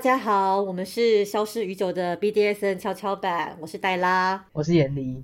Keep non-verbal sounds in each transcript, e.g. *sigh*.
大家好，我们是消失已久的 BDSN 跷跷板，我是黛拉，我是严离。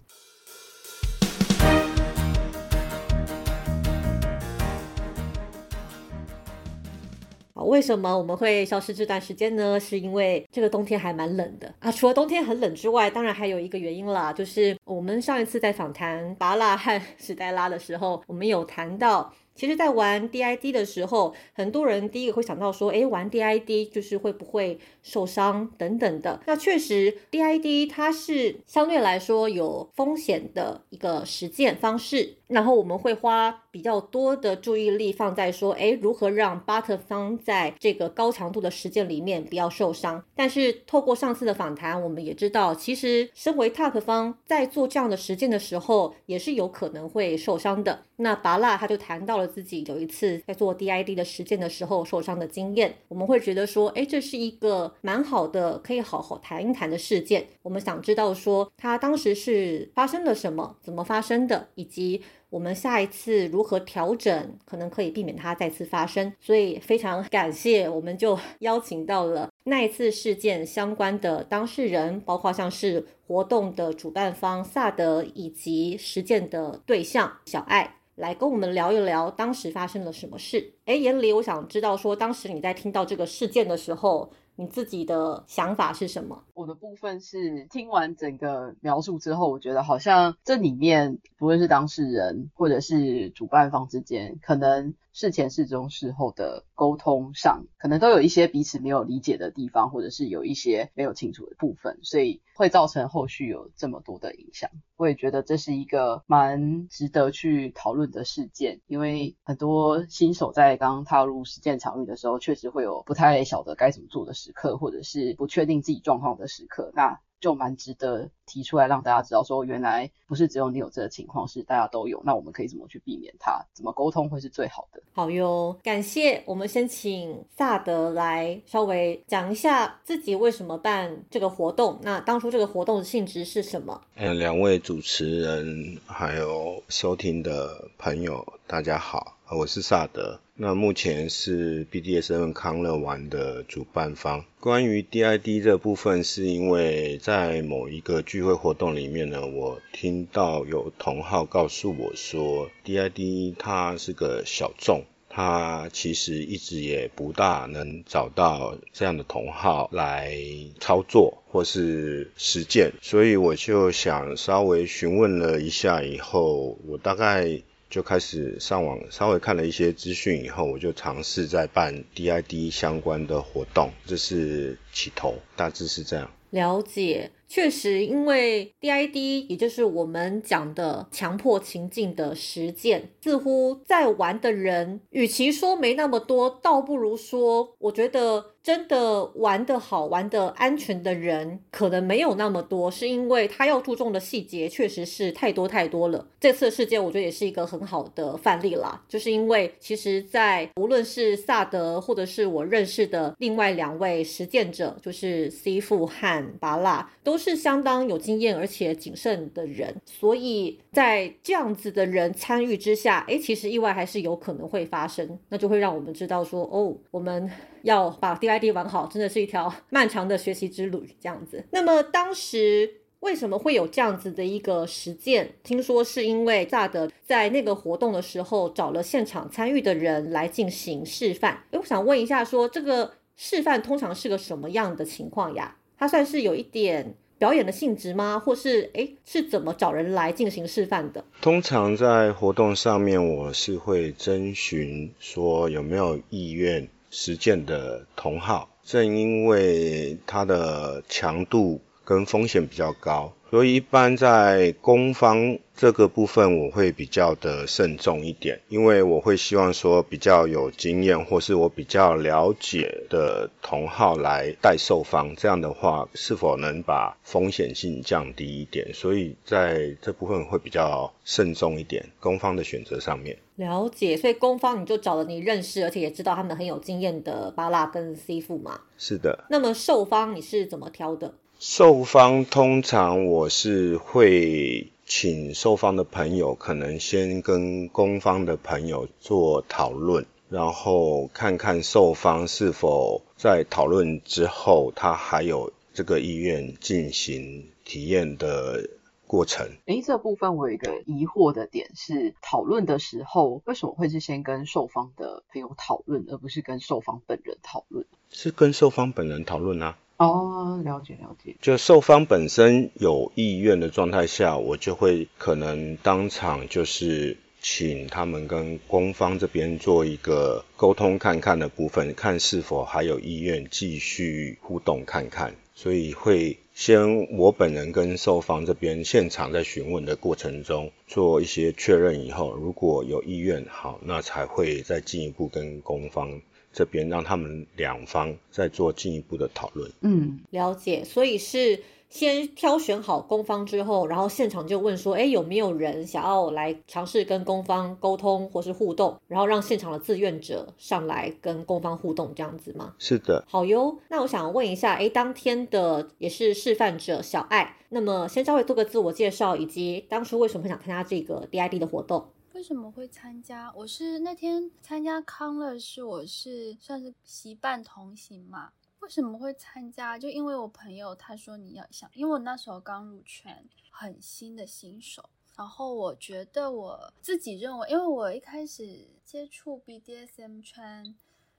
为什么我们会消失这段时间呢？是因为这个冬天还蛮冷的啊。除了冬天很冷之外，当然还有一个原因啦，就是我们上一次在访谈巴拉和史黛拉的时候，我们有谈到。其实，在玩 DID 的时候，很多人第一个会想到说，哎，玩 DID 就是会不会受伤等等的。那确实，DID 它是相对来说有风险的一个实践方式。然后我们会花比较多的注意力放在说，哎，如何让巴特方在这个高强度的实践里面不要受伤。但是透过上次的访谈，我们也知道，其实身为 TAP 方在做这样的实践的时候，也是有可能会受伤的。那拔蜡他就谈到了。自己有一次在做 DID 的实践的时候受伤的经验，我们会觉得说，哎，这是一个蛮好的，可以好好谈一谈的事件。我们想知道说，他当时是发生了什么，怎么发生的，以及我们下一次如何调整，可能可以避免它再次发生。所以非常感谢，我们就邀请到了那一次事件相关的当事人，包括像是活动的主办方萨德以及实践的对象小爱。来跟我们聊一聊当时发生了什么事。哎，严离，我想知道说，当时你在听到这个事件的时候，你自己的想法是什么？我的部分是听完整个描述之后，我觉得好像这里面不论是当事人或者是主办方之间，可能。事前、事中、事后的沟通上，可能都有一些彼此没有理解的地方，或者是有一些没有清楚的部分，所以会造成后续有这么多的影响。我也觉得这是一个蛮值得去讨论的事件，因为很多新手在刚踏入实践场域的时候，确实会有不太晓得该怎么做的时刻，或者是不确定自己状况的时刻。那就蛮值得提出来让大家知道，说原来不是只有你有这个情况，是大家都有。那我们可以怎么去避免它？怎么沟通会是最好的？好哟，感谢。我们先请萨德来稍微讲一下自己为什么办这个活动。那当初这个活动的性质是什么？嗯，两位主持人还有收听的朋友，大家好，我是萨德。那目前是 BDSM 康乐玩的主办方。关于 DID 这部分，是因为在某一个聚会活动里面呢，我听到有同号告诉我说，DID 它是个小众，它其实一直也不大能找到这样的同号来操作或是实践，所以我就想稍微询问了一下，以后我大概。就开始上网稍微看了一些资讯以后，我就尝试在办 DID 相关的活动，这是起头，大致是这样。了解，确实，因为 DID 也就是我们讲的强迫情境的实践，似乎在玩的人，与其说没那么多，倒不如说，我觉得。真的玩的好玩的安全的人可能没有那么多，是因为他要注重的细节确实是太多太多了。这次事件我觉得也是一个很好的范例啦，就是因为其实，在无论是萨德或者是我认识的另外两位实践者，就是 C 富和巴拉，都是相当有经验而且谨慎的人，所以在这样子的人参与之下，哎，其实意外还是有可能会发生，那就会让我们知道说，哦，我们。要把 DID 玩好，真的是一条漫长的学习之旅。这样子，那么当时为什么会有这样子的一个实践？听说是因为萨德在那个活动的时候找了现场参与的人来进行示范。哎，我想问一下，说这个示范通常是个什么样的情况呀？它算是有一点表演的性质吗？或是哎是怎么找人来进行示范的？通常在活动上面，我是会征询说有没有意愿。实践的同号，正因为它的强度跟风险比较高，所以一般在攻方。这个部分我会比较的慎重一点，因为我会希望说比较有经验或是我比较了解的同号来带售方，这样的话是否能把风险性降低一点？所以在这部分会比较慎重一点，攻方的选择上面。了解，所以攻方你就找了你认识而且也知道他们很有经验的巴拉跟 C 副嘛？是的。那么售方你是怎么挑的？售方通常我是会。请受方的朋友可能先跟攻方的朋友做讨论，然后看看受方是否在讨论之后，他还有这个意愿进行体验的过程。诶，这部分我有一个疑惑的点是，讨论的时候为什么会是先跟受方的朋友讨论，而不是跟受方本人讨论？是跟受方本人讨论啊。哦，了解了解。就受方本身有意愿的状态下，我就会可能当场就是请他们跟攻方这边做一个沟通看看的部分，看是否还有意愿继续互动看看。所以会先我本人跟受方这边现场在询问的过程中做一些确认以后，如果有意愿，好，那才会再进一步跟攻方。这边让他们两方再做进一步的讨论。嗯，了解。所以是先挑选好攻方之后，然后现场就问说，哎，有没有人想要来尝试跟攻方沟通或是互动，然后让现场的志愿者上来跟攻方互动，这样子吗？是的。好哟。那我想问一下，哎，当天的也是示范者小爱，那么先稍微做个自我介绍，以及当初为什么会想参加这个 DID 的活动？为什么会参加？我是那天参加康乐，是我是算是习伴同行嘛。为什么会参加？就因为我朋友他说你要想，因为我那时候刚入圈，很新的新手。然后我觉得我自己认为，因为我一开始接触 BDSM 圈，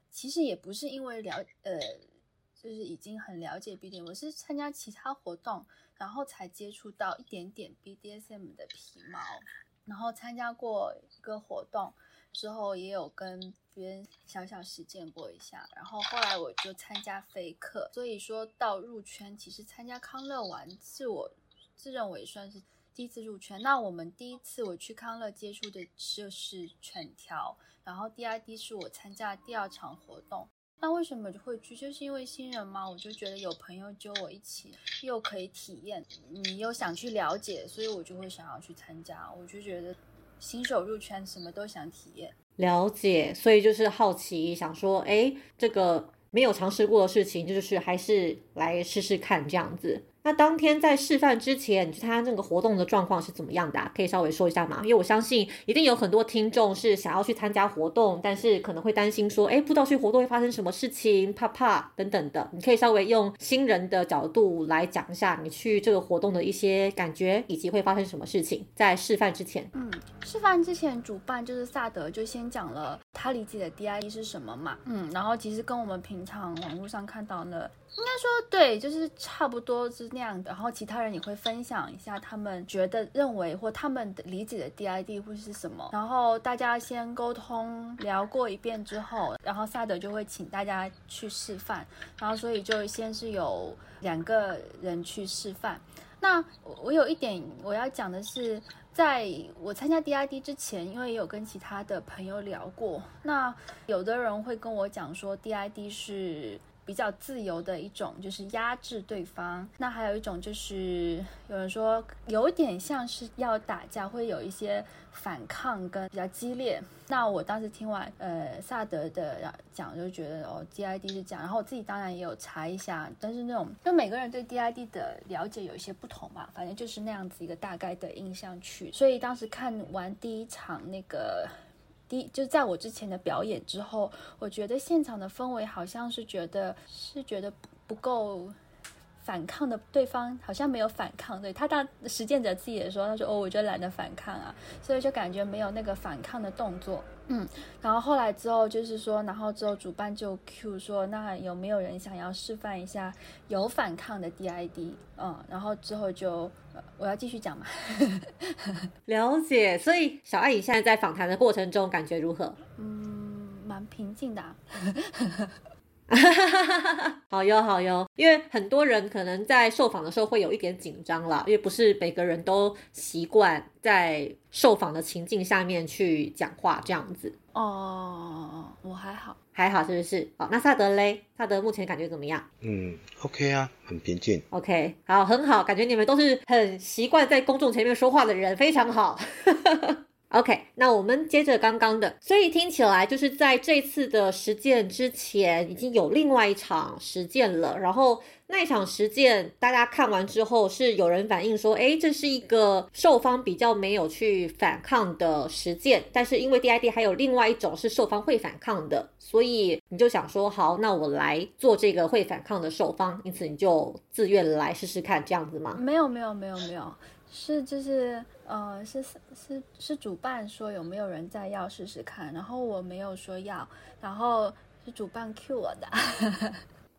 其实也不是因为了呃，就是已经很了解 BDSM，我是参加其他活动，然后才接触到一点点 BDSM 的皮毛。然后参加过一个活动之后，也有跟别人小小实践过一下。然后后来我就参加飞客，所以说到入圈，其实参加康乐玩是我自认为算是第一次入圈。那我们第一次我去康乐接触的就是犬条，然后 DID 是我参加第二场活动。那为什么就会去？就是因为新人嘛，我就觉得有朋友揪我一起，又可以体验，你又想去了解，所以我就会想要去参加。我就觉得新手入圈，什么都想体验，了解，所以就是好奇，想说，哎，这个没有尝试过的事情，就是还是来试试看这样子。那当天在示范之前，他那个活动的状况是怎么样的？可以稍微说一下吗？因为我相信一定有很多听众是想要去参加活动，但是可能会担心说，哎，不知道去活动会发生什么事情，怕怕等等的。你可以稍微用新人的角度来讲一下你去这个活动的一些感觉，以及会发生什么事情。在示范之前，嗯，示范之前，主办就是萨德就先讲了他理解的 DIE 是什么嘛，嗯，然后其实跟我们平常网络上看到的。应该说对，就是差不多是那样的。然后其他人也会分享一下他们觉得、认为或他们理解的 DID 会是什么。然后大家先沟通聊过一遍之后，然后萨德就会请大家去示范。然后所以就先是有两个人去示范。那我有一点我要讲的是，在我参加 DID 之前，因为也有跟其他的朋友聊过，那有的人会跟我讲说 DID 是。比较自由的一种就是压制对方，那还有一种就是有人说有点像是要打架，会有一些反抗跟比较激烈。那我当时听完呃萨德的讲，就觉得哦 DID 是这样，然后我自己当然也有查一下，但是那种就每个人对 DID 的了解有一些不同嘛，反正就是那样子一个大概的印象去。所以当时看完第一场那个。第就在我之前的表演之后，我觉得现场的氛围好像是觉得是觉得不不够反抗的，对方好像没有反抗，对他当实践者自己也说，他说哦，我就懒得反抗啊，所以就感觉没有那个反抗的动作。嗯，然后后来之后就是说，然后之后主办就 Q 说，那有没有人想要示范一下有反抗的 DID？嗯，然后之后就我要继续讲嘛。*laughs* 了解，所以小爱，你现在在访谈的过程中感觉如何？嗯，蛮平静的。*laughs* 好哟，好哟，因为很多人可能在受访的时候会有一点紧张啦，因为不是每个人都习惯在受访的情境下面去讲话这样子。哦，我还好，还好，是不是？哦，那萨德嘞？萨德目前感觉怎么样？嗯，OK 啊，很平静。OK，好，很好，感觉你们都是很习惯在公众前面说话的人，非常好。OK，那我们接着刚刚的，所以听起来就是在这次的实践之前，已经有另外一场实践了。然后那一场实践，大家看完之后，是有人反映说，哎，这是一个受方比较没有去反抗的实践。但是因为 DID 还有另外一种是受方会反抗的，所以你就想说，好，那我来做这个会反抗的受方，因此你就自愿来试试看，这样子吗？没有，没有，没有，没有。是，就是呃，是是是主办说有没有人再要试试看，然后我没有说要，然后是主办 Q 我的。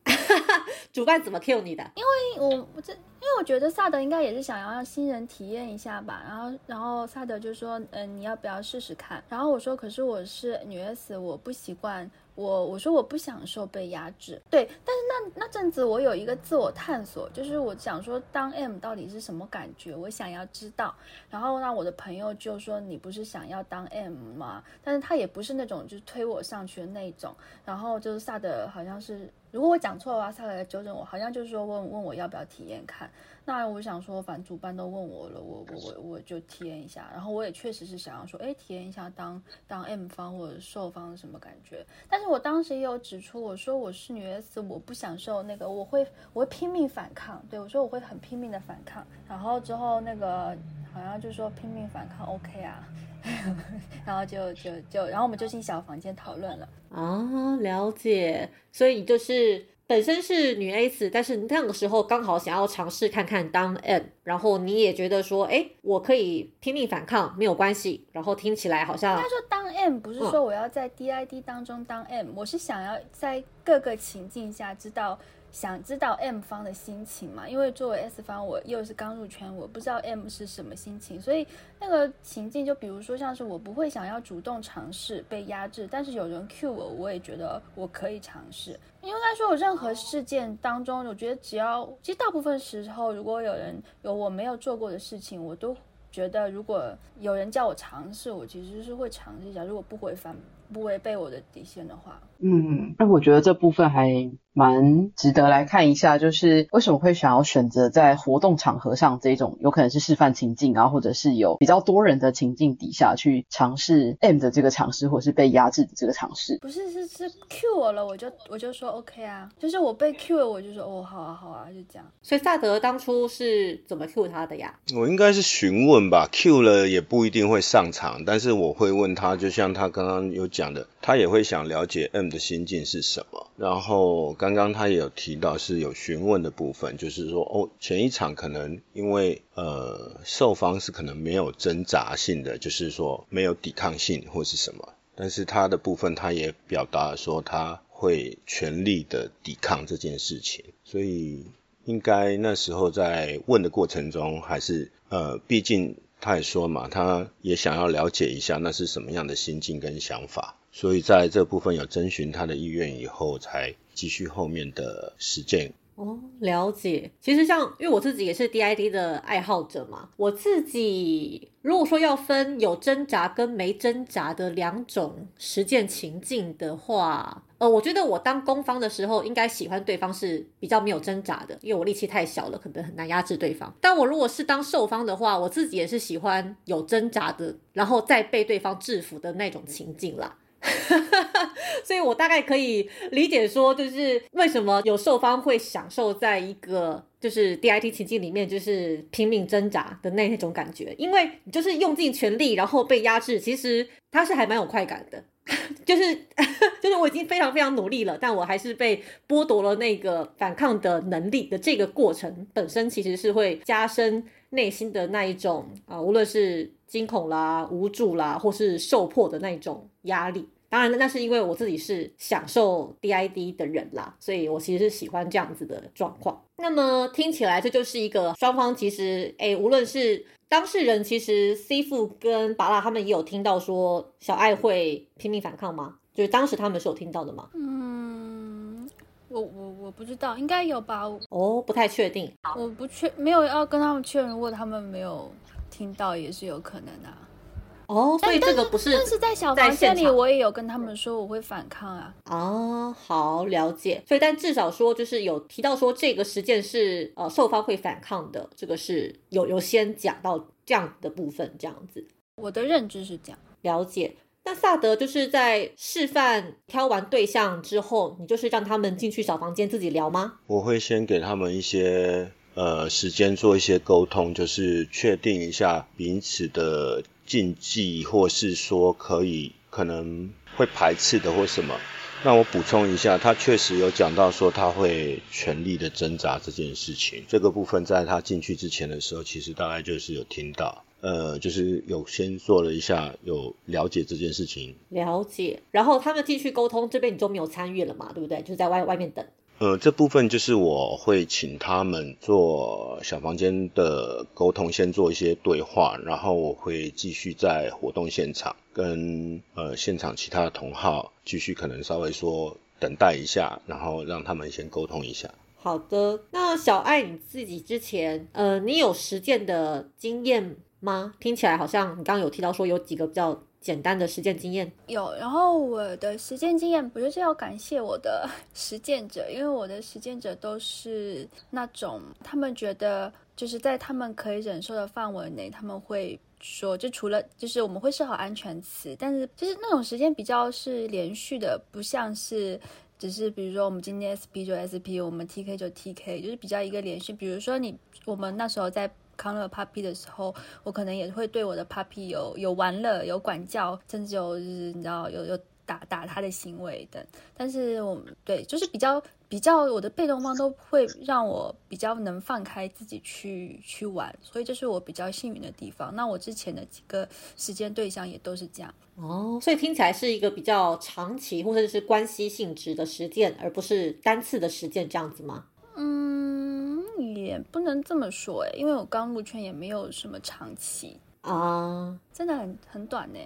*laughs* 主办怎么 Q 你的？因为我我这因为我觉得萨德应该也是想要让新人体验一下吧，然后然后萨德就说，嗯，你要不要试试看？然后我说，可是我是女 S，我不习惯。我我说我不享受被压制，对，但是那那阵子我有一个自我探索，就是我想说当 M 到底是什么感觉，我想要知道。然后那我的朋友就说你不是想要当 M 吗？但是他也不是那种就是推我上去的那种。然后就是萨德好像是，如果我讲错的话，萨德来纠正我，好像就是说问问我要不要体验看。那我想说，反正主办都问我了，我我我我就体验一下。然后我也确实是想要说，哎，体验一下当当 M 方或者受方什么感觉。但是我当时也有指出，我说我是女 S，我不享受那个，我会我会拼命反抗。对我说我会很拼命的反抗。然后之后那个好像就说拼命反抗 OK 啊，*laughs* 然后就就就然后我们就进小房间讨论了。啊，了解。所以就是。本身是女 S，但是那个时候刚好想要尝试看看当 M，然后你也觉得说，哎，我可以拼命反抗，没有关系。然后听起来好像应该说当 M 不是说我要在 DID 当中当 M，我是想要在各个情境下知道。想知道 M 方的心情嘛？因为作为 S 方，我又是刚入圈，我不知道 M 是什么心情，所以那个情境就比如说像是我不会想要主动尝试被压制，但是有人 Q 我，我也觉得我可以尝试。应该说，我任何事件当中，我觉得只要其实大部分时候，如果有人有我没有做过的事情，我都觉得如果有人叫我尝试，我其实是会尝试一下。如果不违反不违背我的底线的话，嗯，那我觉得这部分还。蛮值得来看一下，就是为什么会想要选择在活动场合上这种有可能是示范情境啊，或者是有比较多人的情境底下去尝试 M 的这个尝试，或是被压制的这个尝试？不是，是是 Q 我了，我就我就说 OK 啊，就是我被 Q 了，我就说哦，好啊，好啊，就这样。所以萨德当初是怎么 Q 他的呀？我应该是询问吧，Q 了也不一定会上场，但是我会问他，就像他刚刚有讲的，他也会想了解 M 的心境是什么，然后刚刚刚他也有。提到是有询问的部分，就是说哦，前一场可能因为呃受方是可能没有挣扎性的，就是说没有抵抗性或是什么，但是他的部分他也表达说他会全力的抵抗这件事情，所以应该那时候在问的过程中，还是呃，毕竟他也说嘛，他也想要了解一下那是什么样的心境跟想法，所以在这部分有征询他的意愿以后才。继续后面的实践哦，了解。其实像因为我自己也是 DID 的爱好者嘛，我自己如果说要分有挣扎跟没挣扎的两种实践情境的话，呃，我觉得我当攻方的时候，应该喜欢对方是比较没有挣扎的，因为我力气太小了，可能很难压制对方。但我如果是当受方的话，我自己也是喜欢有挣扎的，然后再被对方制服的那种情境啦。*laughs* 所以，我大概可以理解说，就是为什么有受方会享受在一个就是 DIT 情境里面，就是拼命挣扎的那那种感觉，因为就是用尽全力，然后被压制，其实他是还蛮有快感的，*laughs* 就是 *laughs* 就是我已经非常非常努力了，但我还是被剥夺了那个反抗的能力的这个过程本身，其实是会加深内心的那一种啊，无论是惊恐啦、无助啦，或是受迫的那种压力。当然，那是因为我自己是享受 DID 的人啦，所以我其实是喜欢这样子的状况。那么听起来，这就是一个双方其实，哎，无论是当事人，其实 C 父跟巴拉他们也有听到说小爱会拼命反抗吗？就是当时他们是有听到的吗？嗯，我我我不知道，应该有吧？哦，不太确定，我不确没有要跟他们确认，如果他们没有听到，也是有可能的。哦，所以这个不是，但是在小房间里，我也有跟他们说我会反抗啊。哦，好了解。所以，但至少说就是有提到说这个实践是呃受方会反抗的，这个是有有先讲到这样的部分，这样子。我的认知是这样。了解。那萨德就是在示范挑完对象之后，你就是让他们进去小房间自己聊吗？我会先给他们一些呃时间做一些沟通，就是确定一下彼此的禁忌，或是说可以可能会排斥的或什么。那我补充一下，他确实有讲到说他会全力的挣扎这件事情。这个部分在他进去之前的时候，其实大概就是有听到，呃，就是有先做了一下，有了解这件事情。了解。然后他们继续沟通，这边你就没有参与了嘛，对不对？就在外外面等。呃，这部分就是我会请他们做小房间的沟通，先做一些对话，然后我会继续在活动现场跟呃现场其他的同号继续可能稍微说等待一下，然后让他们先沟通一下。好的，那小爱你自己之前，呃，你有实践的经验吗？听起来好像你刚刚有提到说有几个比较简单的实践经验。有，然后我的实践经验，我就是要感谢我的 *laughs* 实践者，因为我的实践者都是那种他们觉得就是在他们可以忍受的范围内，他们会说，就除了就是我们会设好安全词，但是就是那种时间比较是连续的，不像是只是比如说我们今天 SP 就 SP，我们 TK 就 TK，就是比较一个连续。比如说你我们那时候在。康乐 puppy 的时候，我可能也会对我的 puppy 有有玩乐、有管教，甚至有就是你知道有有打打他的行为等。但是我们对就是比较比较我的被动方都会让我比较能放开自己去去玩，所以这是我比较幸运的地方。那我之前的几个时间对象也都是这样。哦，所以听起来是一个比较长期或者是关系性质的实践，而不是单次的实践这样子吗？嗯，也不能这么说诶，因为我刚入圈也没有什么长期啊，真的很很短呢。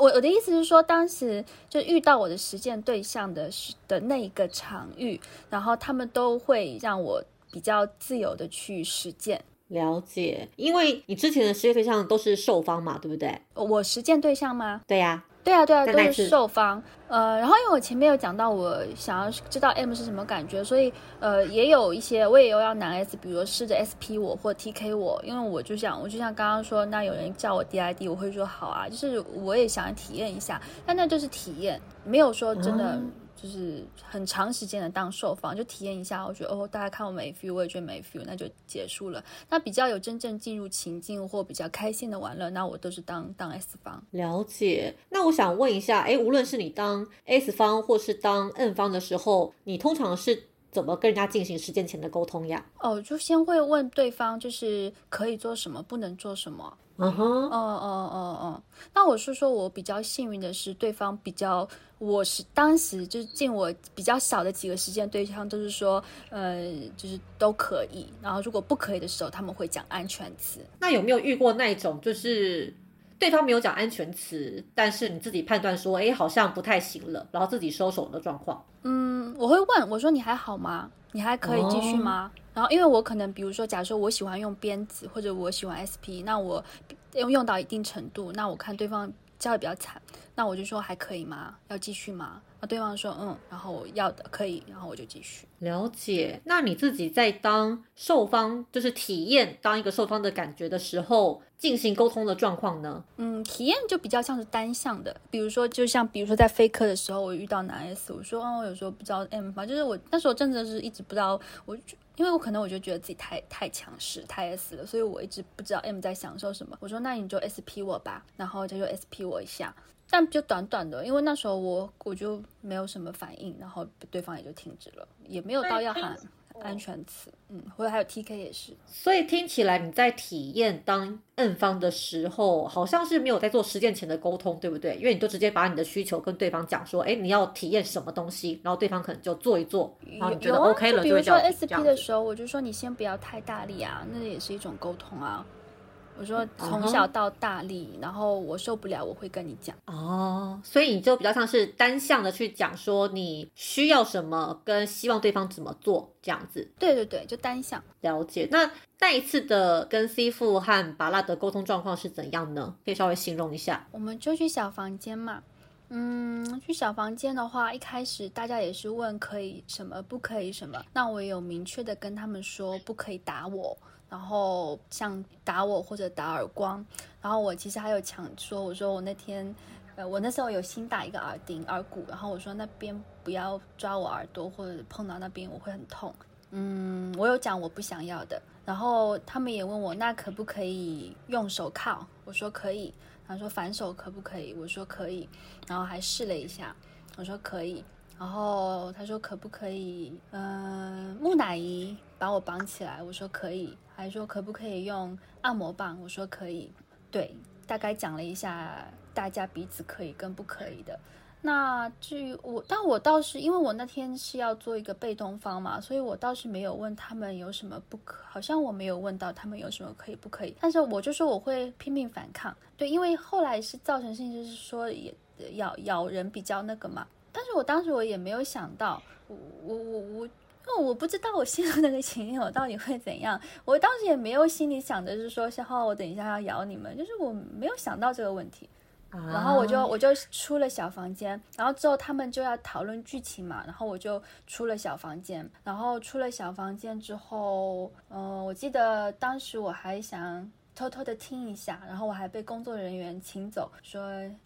我我的意思是说，当时就遇到我的实践对象的的那一个场域，然后他们都会让我比较自由的去实践。了解，因为你之前的实践对象都是受方嘛，对不对？我实践对象吗？对呀。对啊，对啊，都是受方。呃，然后因为我前面有讲到，我想要知道 M 是什么感觉，所以呃，也有一些我也有要男 S，比如说试着 SP 我或 TK 我，因为我就想，我就像刚刚说，那有人叫我 DID，我会说好啊，就是我也想体验一下，但那就是体验，没有说真的。就是很长时间的当受访，就体验一下。我觉得哦，大家看我没 feel，我也觉得没 feel，那就结束了。那比较有真正进入情境或比较开心的玩乐，那我都是当当 S 方。了解。那我想问一下，哎，无论是你当 S 方或是当 N 方的时候，你通常是怎么跟人家进行实践前的沟通呀？哦，就先会问对方，就是可以做什么，不能做什么。嗯哼，哦哦哦哦，那我是说，我比较幸运的是，对方比较，我是当时就是进我比较少的几个时间对象，都是说，呃，就是都可以。然后如果不可以的时候，他们会讲安全词。那有没有遇过那种，就是对方没有讲安全词，但是你自己判断说，哎，好像不太行了，然后自己收手的状况？嗯，我会问我说，你还好吗？你还可以继续吗？然后，因为我可能，比如说，假设我喜欢用鞭子，或者我喜欢 SP，那我用用到一定程度，那我看对方教的比较惨，那我就说还可以吗？要继续吗？那对方说嗯，然后我要的可以，然后我就继续。了解。那你自己在当受方，就是体验当一个受方的感觉的时候，进行沟通的状况呢？嗯，体验就比较像是单向的，比如说，就像比如说在飞科的时候，我遇到男 S，我说哦，我有时候不知道 M 方，就是我那时候真的是一直不知道我。因为我可能我就觉得自己太太强势太 S 了，所以我一直不知道 M 在享受什么。我说那你就 SP 我吧，然后他就 SP 我一下，但就短短的，因为那时候我我就没有什么反应，然后对方也就停止了，也没有到要喊。安全词，嗯，或者还有 T K 也是，所以听起来你在体验当 N 方的时候，好像是没有在做实践前的沟通，对不对？因为你就直接把你的需求跟对方讲说，哎，你要体验什么东西，然后对方可能就做一做，然后你觉得 OK 了，比如说 S P 的时候，我就说你先不要太大力啊，那也是一种沟通啊。我说从小到大力，然后我受不了，我会跟你讲哦。所以你就比较像是单向的去讲说你需要什么，跟希望对方怎么做这样子。对对对，就单向了解。那那一次的跟 C 父和巴拉的沟通状况是怎样呢？可以稍微形容一下。我们就去小房间嘛。嗯，去小房间的话，一开始大家也是问可以什么，不可以什么。那我也有明确的跟他们说，不可以打我，然后像打我或者打耳光。然后我其实还有强说，我说我那天，呃，我那时候有新打一个耳钉、耳骨，然后我说那边不要抓我耳朵或者碰到那边我会很痛。嗯，我有讲我不想要的。然后他们也问我，那可不可以用手铐？我说可以。他说反手可不可以？我说可以，然后还试了一下，我说可以。然后他说可不可以？嗯，木乃伊把我绑起来，我说可以。还说可不可以用按摩棒？我说可以。对，大概讲了一下大家彼此可以跟不可以的。那至于我，但我倒是因为我那天是要做一个被动方嘛，所以我倒是没有问他们有什么不可，好像我没有问到他们有什么可以不可以。但是我就说我会拼命反抗，对，因为后来是造成性就是说也咬咬人比较那个嘛。但是我当时我也没有想到，我我我我，因为我不知道我陷入那个情境我到底会怎样。我当时也没有心里想着是说小浩我等一下要咬你们，就是我没有想到这个问题。然后我就我就出了小房间，然后之后他们就要讨论剧情嘛，然后我就出了小房间，然后出了小房间之后，嗯，我记得当时我还想偷偷的听一下，然后我还被工作人员请走，说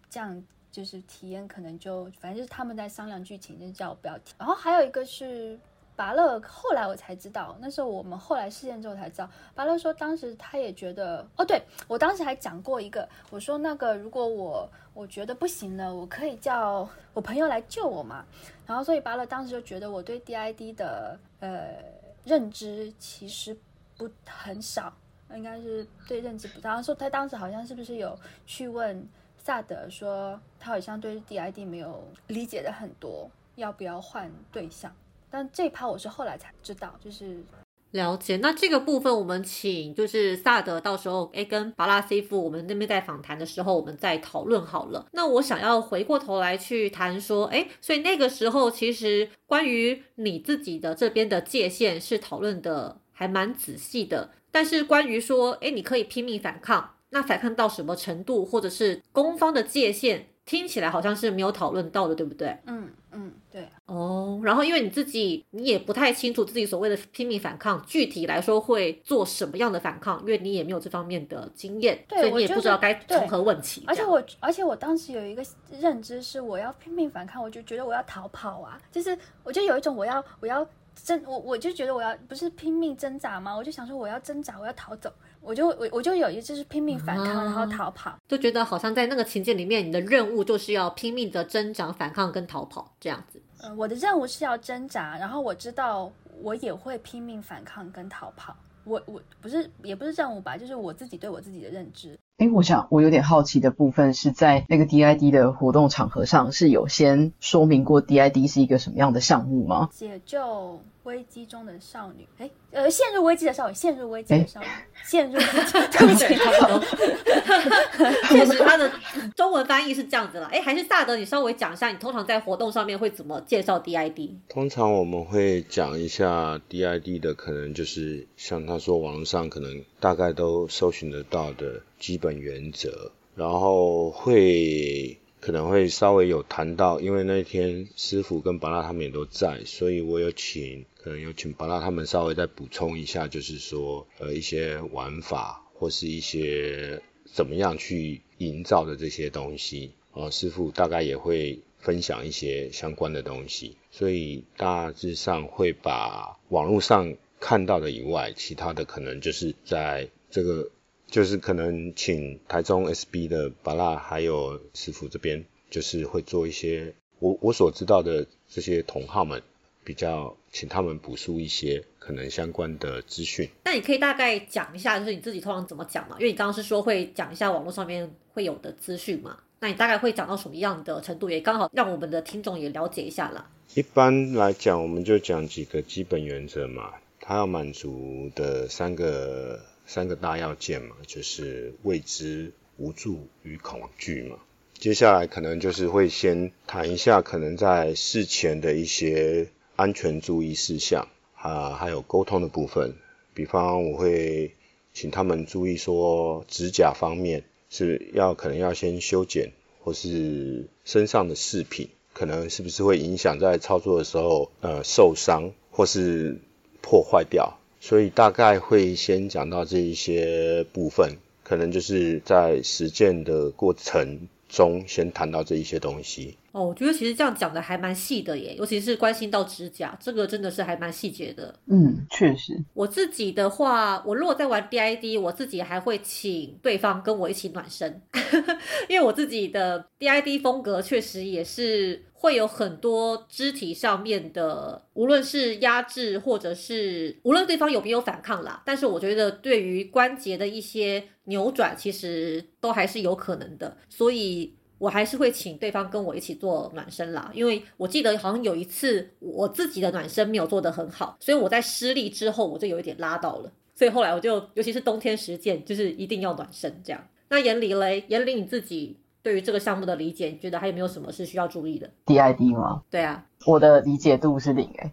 这样就是体验可能就反正就是他们在商量剧情，就叫我不要听。然后还有一个是。巴乐后来我才知道，那时候我们后来事件之后才知道，巴乐说当时他也觉得，哦，对我当时还讲过一个，我说那个如果我我觉得不行了，我可以叫我朋友来救我嘛。然后所以巴乐当时就觉得我对 DID 的呃认知其实不很少，应该是对认知不。然后说他当时好像是不是有去问萨德说他好像对 DID 没有理解的很多，要不要换对象？但这一趴我是后来才知道，就是了解。那这个部分我们请就是萨德到时候哎跟巴拉西夫我们那边在访谈的时候，我们再讨论好了。那我想要回过头来去谈说，哎，所以那个时候其实关于你自己的这边的界限是讨论的还蛮仔细的，但是关于说，哎，你可以拼命反抗，那反抗到什么程度，或者是攻方的界限？听起来好像是没有讨论到的，对不对？嗯嗯，对。哦，然后因为你自己你也不太清楚自己所谓的拼命反抗，具体来说会做什么样的反抗，因为你也没有这方面的经验，所以你也不知道该从何问起。而且我，而且我当时有一个认知是，我要拼命反抗，我就觉得我要逃跑啊，就是我就有一种我要我要挣我我就觉得我要不是拼命挣扎吗？我就想说我要挣扎，我要逃走。我就我我就有一次是拼命反抗，然后逃跑，就觉得好像在那个情境里面，你的任务就是要拼命的挣扎、反抗跟逃跑这样子。呃，我的任务是要挣扎，然后我知道我也会拼命反抗跟逃跑。我我不是也不是任务吧，就是我自己对我自己的认知。哎，我想我有点好奇的部分是在那个 DID 的活动场合上是有先说明过 DID 是一个什么样的项目吗？解救危机中的少女，哎。呃，陷入危机的少女，陷入危机的少女，陷入危机。对不起，确实，它的中文翻译是这样子了。哎，还是萨德，你稍微讲一下，你通常在活动上面会怎么介绍 DID？通常我们会讲一下 DID 的，可能就是像他说，网络上可能大概都搜寻得到的基本原则，然后会。可能会稍微有谈到，因为那天师傅跟巴拉他们也都在，所以我有请，可能有请巴拉他们稍微再补充一下，就是说，呃，一些玩法或是一些怎么样去营造的这些东西，哦，师傅大概也会分享一些相关的东西，所以大致上会把网络上看到的以外，其他的可能就是在这个。就是可能请台中 SB 的巴拉还有师傅这边，就是会做一些我我所知道的这些同号们，比较请他们补述一些可能相关的资讯。那你可以大概讲一下，就是你自己通常怎么讲嘛？因为你刚刚是说会讲一下网络上面会有的资讯嘛？那你大概会讲到什么样的程度？也刚好让我们的听众也了解一下啦。一般来讲，我们就讲几个基本原则嘛，它要满足的三个。三个大要件嘛，就是未知、无助与恐惧嘛。接下来可能就是会先谈一下可能在事前的一些安全注意事项啊，还有沟通的部分。比方我会请他们注意说指甲方面是要可能要先修剪，或是身上的饰品，可能是不是会影响在操作的时候呃受伤或是破坏掉。所以大概会先讲到这一些部分，可能就是在实践的过程中先谈到这一些东西。哦，我觉得其实这样讲的还蛮细的耶，尤其是关心到指甲，这个真的是还蛮细节的。嗯，确实。我自己的话，我如果在玩 DID，我自己还会请对方跟我一起暖身，*laughs* 因为我自己的 DID 风格确实也是会有很多肢体上面的，无论是压制或者是无论对方有没有反抗啦，但是我觉得对于关节的一些扭转，其实都还是有可能的，所以。我还是会请对方跟我一起做暖身啦，因为我记得好像有一次我自己的暖身没有做得很好，所以我在失利之后我就有一点拉到了，所以后来我就尤其是冬天实践，就是一定要暖身这样。那严离嘞，严离你自己对于这个项目的理解，你觉得还有没有什么是需要注意的？DID 吗？对啊。我的理解度是零哎，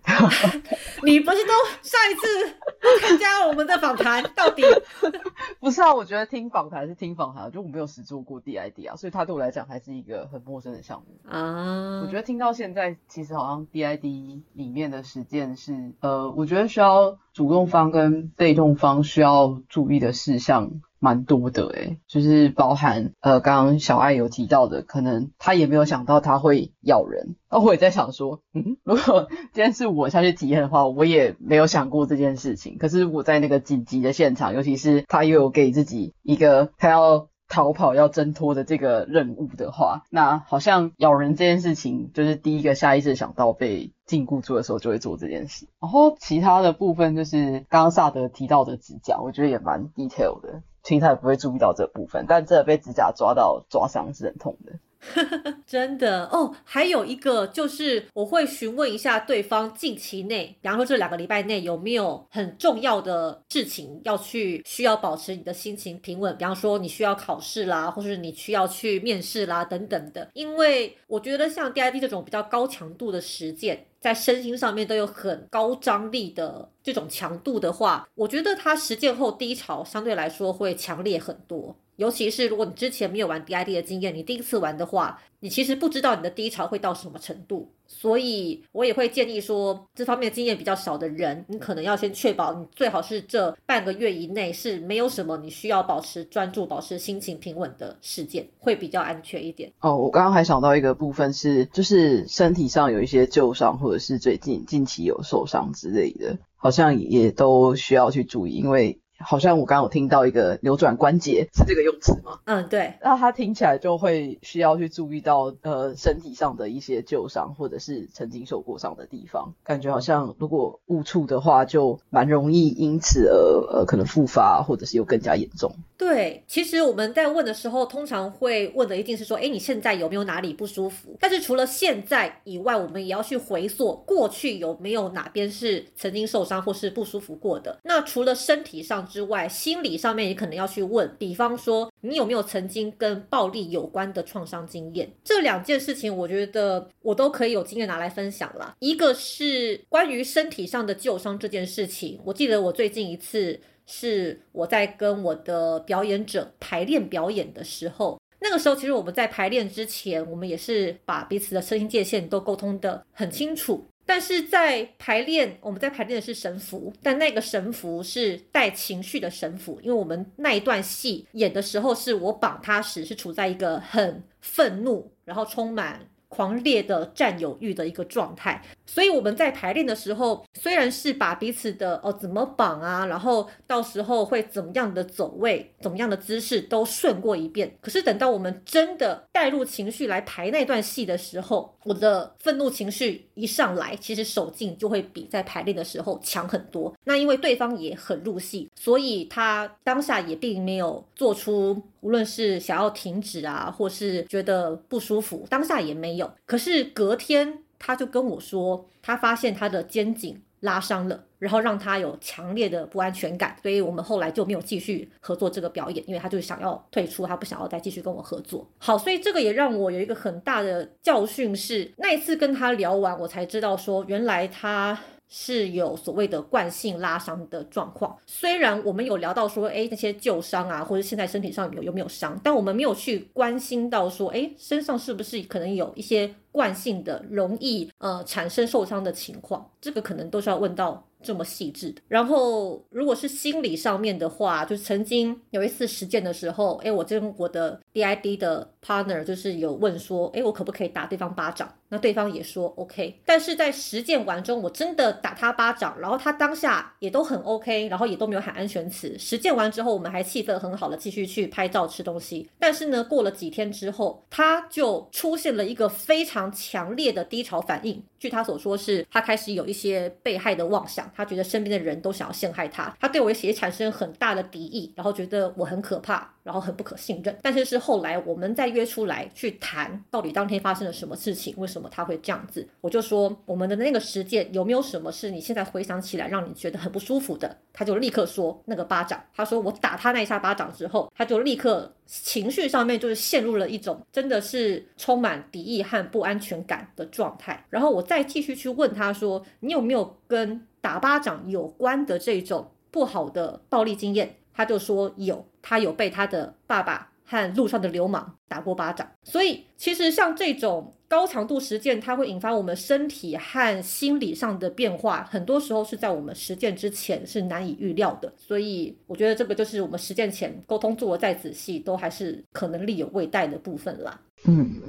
*laughs* 你不是都上一次参加了我们的访谈？到底 *laughs* 不是啊？我觉得听访谈是听访谈，就我没有实做过 DID 啊，所以它对我来讲还是一个很陌生的项目啊。我觉得听到现在，其实好像 DID 里面的实践是，呃，我觉得需要主动方跟被动方需要注意的事项。蛮多的诶，就是包含呃，刚刚小爱有提到的，可能他也没有想到他会咬人。那我也在想说，嗯，*laughs* 如果今天是我下去体验的话，我也没有想过这件事情。可是我在那个紧急的现场，尤其是他又有给自己一个他要逃跑、要挣脱的这个任务的话，那好像咬人这件事情，就是第一个下意识想到被禁锢住的时候就会做这件事。然后其他的部分就是刚刚萨德提到的指甲，我觉得也蛮 detail 的。青菜不会注意到这部分，但这被指甲抓到抓伤是很痛的。*laughs* 真的哦，还有一个就是我会询问一下对方近期内，比方说这两个礼拜内有没有很重要的事情要去，需要保持你的心情平稳。比方说你需要考试啦，或是你需要去面试啦等等的。因为我觉得像 DID 这种比较高强度的实践。在身心上面都有很高张力的这种强度的话，我觉得它实践后低潮相对来说会强烈很多。尤其是如果你之前没有玩 DID 的经验，你第一次玩的话，你其实不知道你的低潮会到什么程度。所以我也会建议说，这方面经验比较少的人，你可能要先确保你最好是这半个月以内是没有什么你需要保持专注、保持心情平稳的事件，会比较安全一点。哦，我刚刚还想到一个部分是，就是身体上有一些旧伤，或者是最近近期有受伤之类的，好像也都需要去注意，因为。好像我刚刚有听到一个扭转关节是这个用词吗？嗯，对。那它听起来就会需要去注意到呃身体上的一些旧伤或者是曾经受过伤的地方，感觉好像如果误触的话，就蛮容易因此而呃可能复发或者是又更加严重。对，其实我们在问的时候，通常会问的一定是说，哎，你现在有没有哪里不舒服？但是除了现在以外，我们也要去回溯过去有没有哪边是曾经受伤或是不舒服过的。那除了身体上之外，心理上面也可能要去问，比方说你有没有曾经跟暴力有关的创伤经验？这两件事情，我觉得我都可以有经验拿来分享了。一个是关于身体上的旧伤这件事情，我记得我最近一次。是我在跟我的表演者排练表演的时候，那个时候其实我们在排练之前，我们也是把彼此的声音界限都沟通的很清楚。但是在排练，我们在排练的是神符，但那个神符是带情绪的神符，因为我们那一段戏演的时候，是我绑他时是处在一个很愤怒，然后充满。狂烈的占有欲的一个状态，所以我们在排练的时候，虽然是把彼此的哦怎么绑啊，然后到时候会怎么样的走位、怎么样的姿势都顺过一遍，可是等到我们真的带入情绪来排那段戏的时候，我的愤怒情绪一上来，其实手劲就会比在排练的时候强很多。那因为对方也很入戏，所以他当下也并没有做出。无论是想要停止啊，或是觉得不舒服，当下也没有。可是隔天他就跟我说，他发现他的肩颈拉伤了，然后让他有强烈的不安全感。所以我们后来就没有继续合作这个表演，因为他就想要退出，他不想要再继续跟我合作。好，所以这个也让我有一个很大的教训是，那一次跟他聊完，我才知道说，原来他是有所谓的惯性拉伤的状况。虽然我们有聊到说，哎，那些旧伤啊，或者现在身体上有有没有伤，但我们没有去关心到说，哎，身上是不是可能有一些惯性的容易呃产生受伤的情况，这个可能都是要问到。这么细致的，然后如果是心理上面的话，就曾经有一次实践的时候，哎，我跟我的 DID 的 partner 就是有问说，哎，我可不可以打对方巴掌？那对方也说 OK，但是在实践完中，我真的打他巴掌，然后他当下也都很 OK，然后也都没有喊安全词。实践完之后，我们还气氛很好的继续去拍照吃东西。但是呢，过了几天之后，他就出现了一个非常强烈的低潮反应。据他所说，是他开始有一些被害的妄想，他觉得身边的人都想要陷害他，他对我也产生很大的敌意，然后觉得我很可怕。然后很不可信任，但是是后来我们再约出来去谈，到底当天发生了什么事情，为什么他会这样子？我就说我们的那个实践有没有什么是你现在回想起来让你觉得很不舒服的？他就立刻说那个巴掌，他说我打他那一下巴掌之后，他就立刻情绪上面就是陷入了一种真的是充满敌意和不安全感的状态。然后我再继续去问他说，你有没有跟打巴掌有关的这种不好的暴力经验？他就说有，他有被他的爸爸和路上的流氓打过巴掌，所以其实像这种高强度实践，它会引发我们身体和心理上的变化，很多时候是在我们实践之前是难以预料的。所以我觉得这个就是我们实践前沟通做的再仔细，都还是可能力有未逮的部分啦。嗯，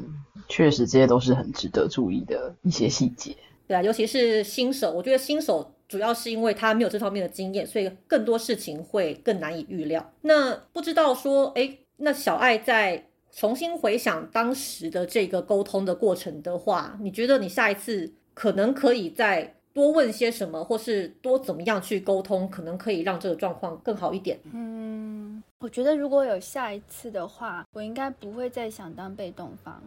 确实这些都是很值得注意的一些细节。对啊，尤其是新手，我觉得新手。主要是因为他没有这方面的经验，所以更多事情会更难以预料。那不知道说，哎，那小爱在重新回想当时的这个沟通的过程的话，你觉得你下一次可能可以再多问些什么，或是多怎么样去沟通，可能可以让这个状况更好一点？嗯，我觉得如果有下一次的话，我应该不会再想当被动方。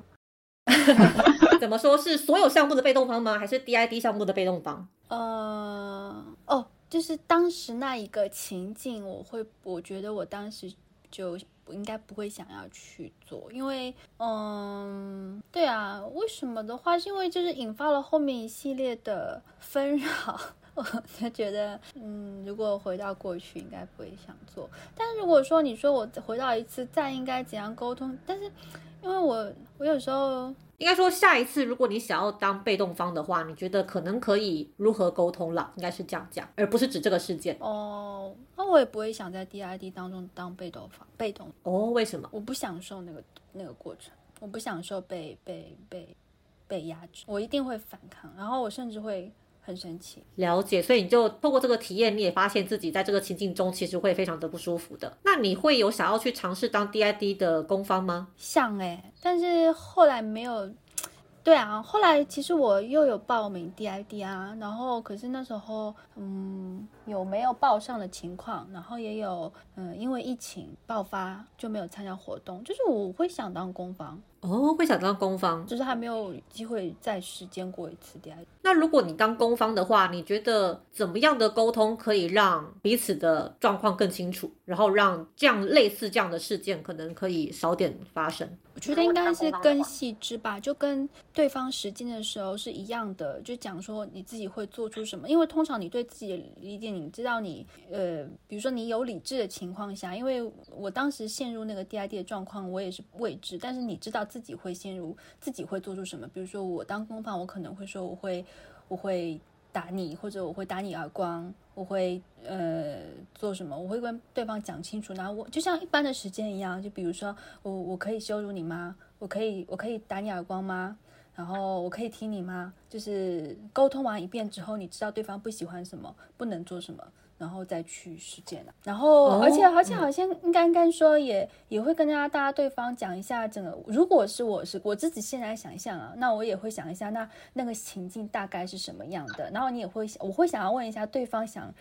*laughs* 怎么说是所有项目的被动方吗？还是 DID 项目的被动方？呃，哦，就是当时那一个情境，我会，我觉得我当时就应该不会想要去做，因为，嗯，对啊，为什么的话，是因为就是引发了后面一系列的纷扰，*laughs* 我就觉得，嗯，如果回到过去，应该不会想做。但是如果说你说我回到一次，再应该怎样沟通？但是因为我，我有时候。应该说，下一次如果你想要当被动方的话，你觉得可能可以如何沟通了？应该是这样讲，而不是指这个事件。哦，那我也不会想在 DID 当中当被动方，被动。哦，为什么？我不享受那个那个过程，我不享受被被被被压制，我一定会反抗，然后我甚至会。很神奇，了解，所以你就透过这个体验，你也发现自己在这个情境中其实会非常的不舒服的。那你会有想要去尝试当 DID 的攻方吗？想哎，但是后来没有。对啊，后来其实我又有报名 DID 啊，然后可是那时候嗯有没有报上的情况，然后也有嗯因为疫情爆发就没有参加活动，就是我会想当攻方。哦，会想当攻方，就是还没有机会再实践过一次 DID。那如果你当攻方的话，你觉得怎么样的沟通可以让彼此的状况更清楚，然后让这样类似这样的事件可能可以少点发生？我觉得应该是更细致吧，就跟对方实践的时候是一样的，就讲说你自己会做出什么。因为通常你对自己的理解，你知道你呃，比如说你有理智的情况下，因为我当时陷入那个 DID 的状况，我也是未知，但是你知道。自己会陷入，自己会做出什么？比如说，我当公方，我可能会说，我会，我会打你，或者我会打你耳光，我会呃做什么？我会跟对方讲清楚。然后我就像一般的时间一样，就比如说，我我可以羞辱你吗？我可以我可以打你耳光吗？然后我可以踢你吗？就是沟通完一遍之后，你知道对方不喜欢什么，不能做什么。然后再去实践了，然后而且而且好像应该应该说也也会跟大家大家对方讲一下整个，如果是我是我自己现在想象啊，那我也会想一下那那个情境大概是什么样的，然后你也会我会想要问一下对方想。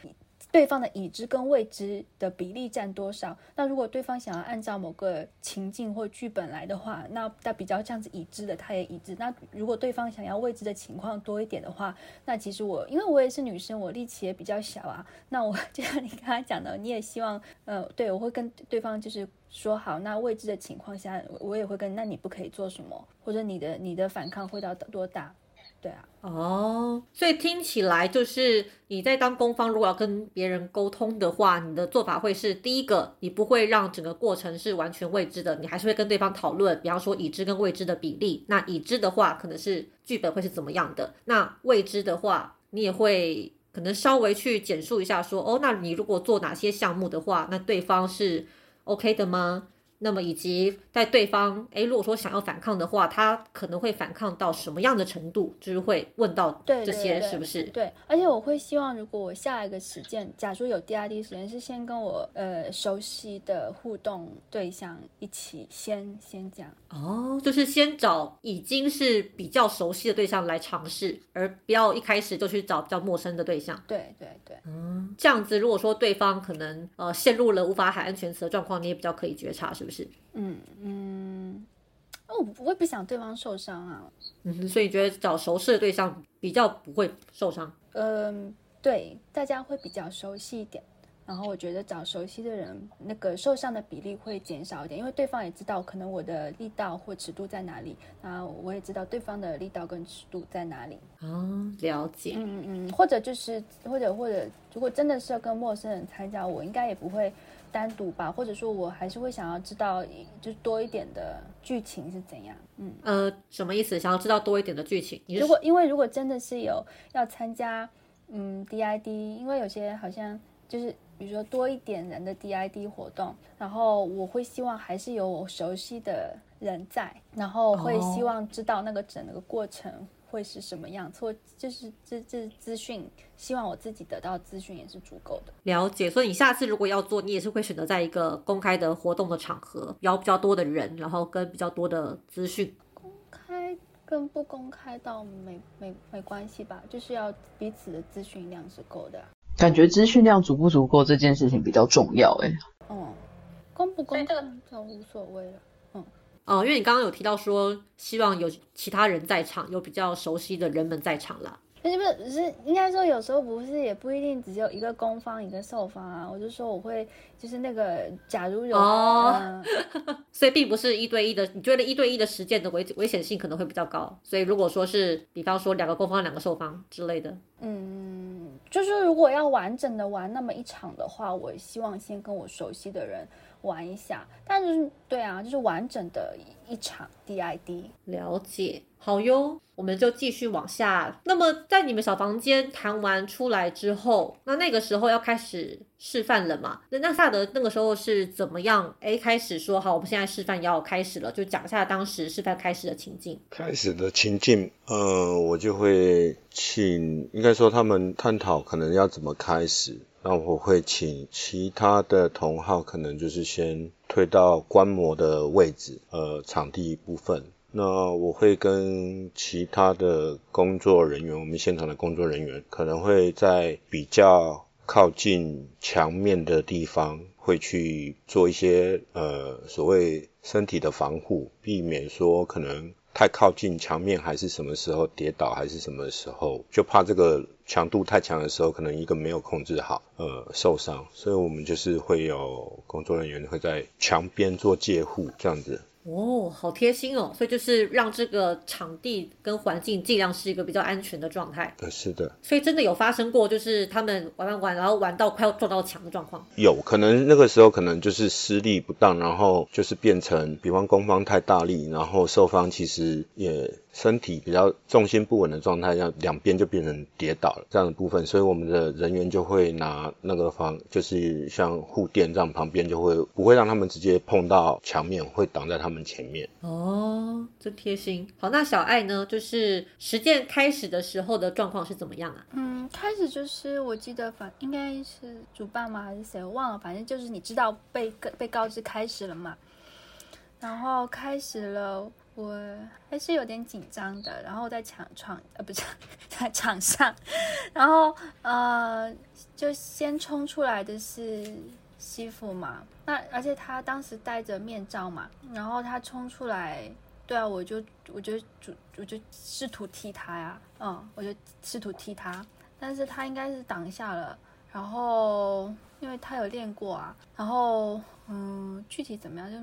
对方的已知跟未知的比例占多少？那如果对方想要按照某个情境或剧本来的话，那他比较这样子已知的，他也已知。那如果对方想要未知的情况多一点的话，那其实我因为我也是女生，我力气也比较小啊。那我就像你刚才讲的，你也希望，呃，对我会跟对方就是说好，那未知的情况下，我也会跟，那你不可以做什么，或者你的你的反抗会到多大？对啊，哦，所以听起来就是你在当公方，如果要跟别人沟通的话，你的做法会是第一个，你不会让整个过程是完全未知的，你还是会跟对方讨论，比方说已知跟未知的比例。那已知的话，可能是剧本会是怎么样的；那未知的话，你也会可能稍微去简述一下，说哦，那你如果做哪些项目的话，那对方是 OK 的吗？那么以及在对方诶，如果说想要反抗的话，他可能会反抗到什么样的程度？就是会问到这些是不是？对，而且我会希望，如果我下一个实践，假如有 DID 实践，是先跟我呃熟悉的互动对象一起先先讲。哦，就是先找已经是比较熟悉的对象来尝试，而不要一开始就去找比较陌生的对象。对对对，嗯，这样子，如果说对方可能呃陷入了无法喊安全词的状况，你也比较可以觉察，是不是？嗯嗯，我我也不想对方受伤啊。嗯，所以你觉得找熟识的对象比较不会受伤？嗯，对，大家会比较熟悉一点。然后我觉得找熟悉的人，那个受伤的比例会减少一点，因为对方也知道可能我的力道或尺度在哪里，那我也知道对方的力道跟尺度在哪里。哦，了解。嗯嗯嗯，或者就是或者或者，如果真的是要跟陌生人参加，我应该也不会单独吧，或者说我还是会想要知道，就是多一点的剧情是怎样。嗯，呃，什么意思？想要知道多一点的剧情？你如果因为如果真的是有要参加，嗯，DID，因为有些好像就是比如说多一点人的 DID 活动，然后我会希望还是有我熟悉的人在，然后会希望知道那个整个过程会是什么样子，或就是这这资讯，希望我自己得到资讯也是足够的。了解，所以你下次如果要做，你也是会选择在一个公开的活动的场合，邀比较多的人，然后跟比较多的资讯。公开跟不公开倒没没没关系吧，就是要彼此的资讯量是够的啊、感觉资讯量足不足够这件事情比较重要哎、嗯，公不公开就无所谓了。哦、因为你刚刚有提到说，希望有其他人在场，有比较熟悉的人们在场啦。不是不是，是应该说有时候不是，也不一定只有一个攻方一个受方啊。我就说我会就是那个，假如有、哦嗯 *laughs* 所以并不是一对一的，你觉得一对一的实践的危危险性可能会比较高。所以如果说是，比方说两个攻方、两个受方之类的，嗯，就是如果要完整的玩那么一场的话，我希望先跟我熟悉的人玩一下。但是对啊，就是完整的一场 DID。了解，好哟，我们就继续往下。那么在你们小房间谈完出来之后，那那个时候要开始示范了嘛？那那萨德那个时候是怎么样？哎，开始说好，我们现在示范要开始了，就讲一下当时示范开始的情境。开始的情境，呃，我就会请，应该说他们探讨可能要怎么开始，那我会请其他的同号，可能就是先退到观摩的位置，呃，场地部分。那我会跟其他的工作人员，我们现场的工作人员，可能会在比较靠近墙面的地方，会去做一些呃所谓身体的防护，避免说可能太靠近墙面，还是什么时候跌倒，还是什么时候，就怕这个强度太强的时候，可能一个没有控制好，呃，受伤。所以我们就是会有工作人员会在墙边做戒护，这样子。哦，好贴心哦！所以就是让这个场地跟环境尽量是一个比较安全的状态。呃，是的，所以真的有发生过，就是他们玩玩玩，然后玩到快要撞到墙的状况。有可能那个时候可能就是施力不当，然后就是变成，比方攻方太大力，然后受方其实也身体比较重心不稳的状态下，两边就变成跌倒了这样的部分，所以我们的人员就会拿那个方，就是像护垫这样旁边就会不会让他们直接碰到墙面，会挡在他们前面。哦，真贴心。好，那小爱呢？就是实践开始的时候的状况是怎么样啊？嗯，开始就是我记得反应该是主办吗还是谁我忘了，反正就是你知道被被告知开始了嘛，然后开始了，我还是有点紧张的，然后在场场呃不是 *laughs* 在场上，然后呃就先冲出来的是西服嘛，那而且他当时戴着面罩嘛，然后他冲出来。对啊，我就我就主我就试图踢他呀，嗯，我就试图踢他，但是他应该是挡下了，然后因为他有练过啊，然后嗯，具体怎么样就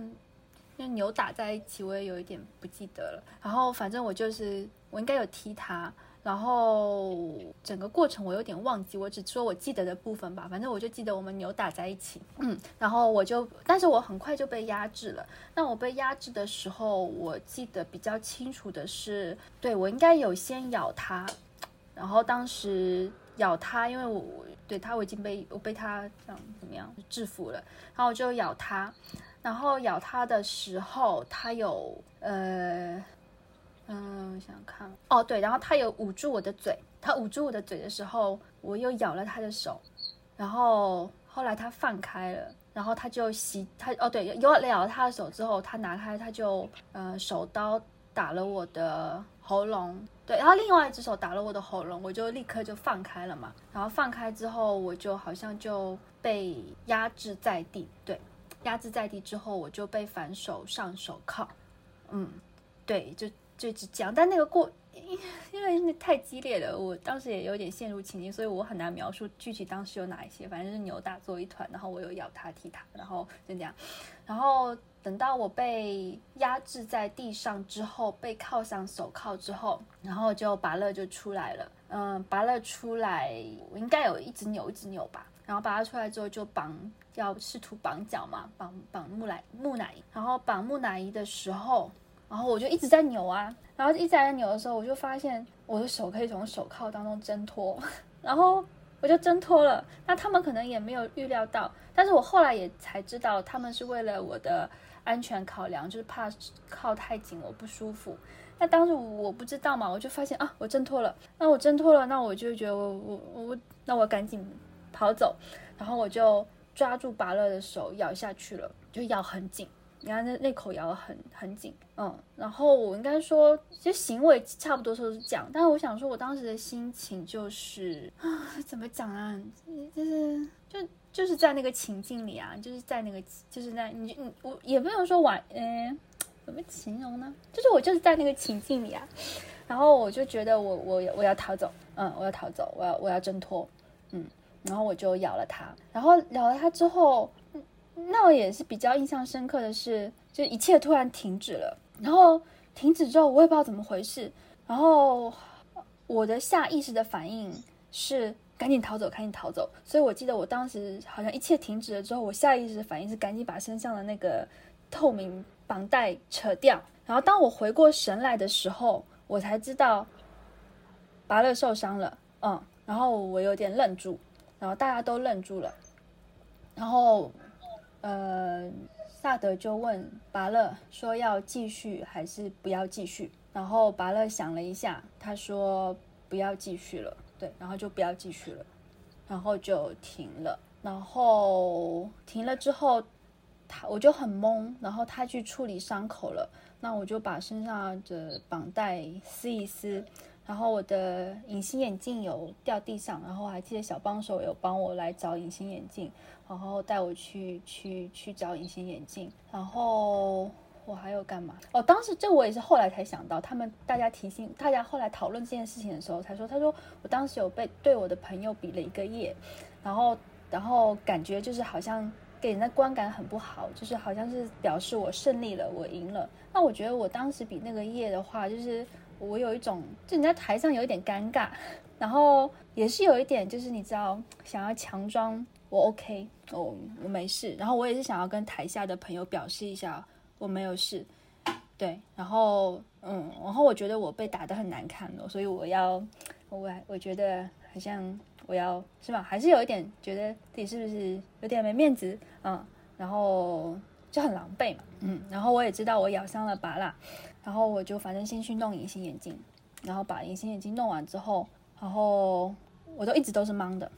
因为扭打在一起，我也有一点不记得了。然后反正我就是我应该有踢他，然后整个过程我有点忘记，我只说我记得的部分吧。反正我就记得我们扭打在一起，嗯，然后我就，但是我很快就被压制了。那我被压制的时候，我记得比较清楚的是，对我应该有先咬他，然后当时咬他，因为我对他我已经被我被他这样怎么样制服了，然后我就咬他。然后咬他的时候，他有呃，嗯，我想看，哦，对，然后他有捂住我的嘴，他捂住我的嘴的时候，我又咬了他的手，然后后来他放开了，然后他就洗他，哦，对，咬了他的手之后，他拿开，他就呃手刀打了我的喉咙，对，然后另外一只手打了我的喉咙，我就立刻就放开了嘛，然后放开之后，我就好像就被压制在地，对。压制在地之后，我就被反手上手铐，嗯，对，就就只讲，但那个过，因为那太激烈了，我当时也有点陷入情境，所以我很难描述具体当时有哪一些，反正是扭打作一团，然后我又咬他踢他，然后就这样，然后等到我被压制在地上之后，被铐上手铐之后，然后就拔乐就出来了，嗯，拔乐出来，我应该有一直扭一直扭吧，然后拔了出来之后就绑。要试图绑脚嘛，绑绑木乃木乃伊，然后绑木乃伊的时候，然后我就一直在扭啊，然后一直在扭的时候，我就发现我的手可以从手铐当中挣脱，*laughs* 然后我就挣脱了。那他们可能也没有预料到，但是我后来也才知道，他们是为了我的安全考量，就是怕铐太紧我不舒服。那当时我不知道嘛，我就发现啊，我挣脱了。那我挣脱了，那我就觉得我我我，那我赶紧跑走，然后我就。抓住拔乐的手咬下去了，就咬很紧，你看那那口咬的很很紧，嗯，然后我应该说，其实行为差不多都是这样，但是我想说，我当时的心情就是啊，怎么讲啊，就是就就是在那个情境里啊，就是在那个就是在你你我也不能说完，嗯，怎么形容呢？就是我就是在那个情境里啊，然后我就觉得我我我要逃走，嗯，我要逃走，我要我要挣脱，嗯。然后我就咬了它，然后咬了它之后，那我也是比较印象深刻的是，就一切突然停止了。然后停止之后，我也不知道怎么回事。然后我的下意识的反应是赶紧逃走，赶紧逃走。所以我记得我当时好像一切停止了之后，我下意识的反应是赶紧把身上的那个透明绑带扯掉。然后当我回过神来的时候，我才知道拔乐受伤了。嗯，然后我有点愣住。然后大家都愣住了，然后，呃，萨德就问拔勒说要继续还是不要继续？然后拔勒想了一下，他说不要继续了，对，然后就不要继续了，然后就停了。然后停了之后，他我就很懵，然后他去处理伤口了，那我就把身上的绑带撕一撕。然后我的隐形眼镜有掉地上，然后还记得小帮手有帮我来找隐形眼镜，然后带我去去去找隐形眼镜。然后我还有干嘛？哦，当时这我也是后来才想到，他们大家提醒大家后来讨论这件事情的时候才说，他说我当时有被对我的朋友比了一个耶，然后然后感觉就是好像给人的观感很不好，就是好像是表示我胜利了，我赢了。那我觉得我当时比那个耶的话，就是。我有一种，就你在台上有一点尴尬，*laughs* 然后也是有一点，就是你知道，想要强装我 OK，我我没事，然后我也是想要跟台下的朋友表示一下我没有事，对，然后嗯，然后我觉得我被打得很难看哦，所以我要我我觉得好像我要是吧，还是有一点觉得自己是不是有点没面子？嗯，然后就很狼狈嘛，嗯，然后我也知道我咬伤了拔蜡。然后我就反正先去弄隐形眼镜，然后把隐形眼镜弄完之后，然后我都一直都是懵的。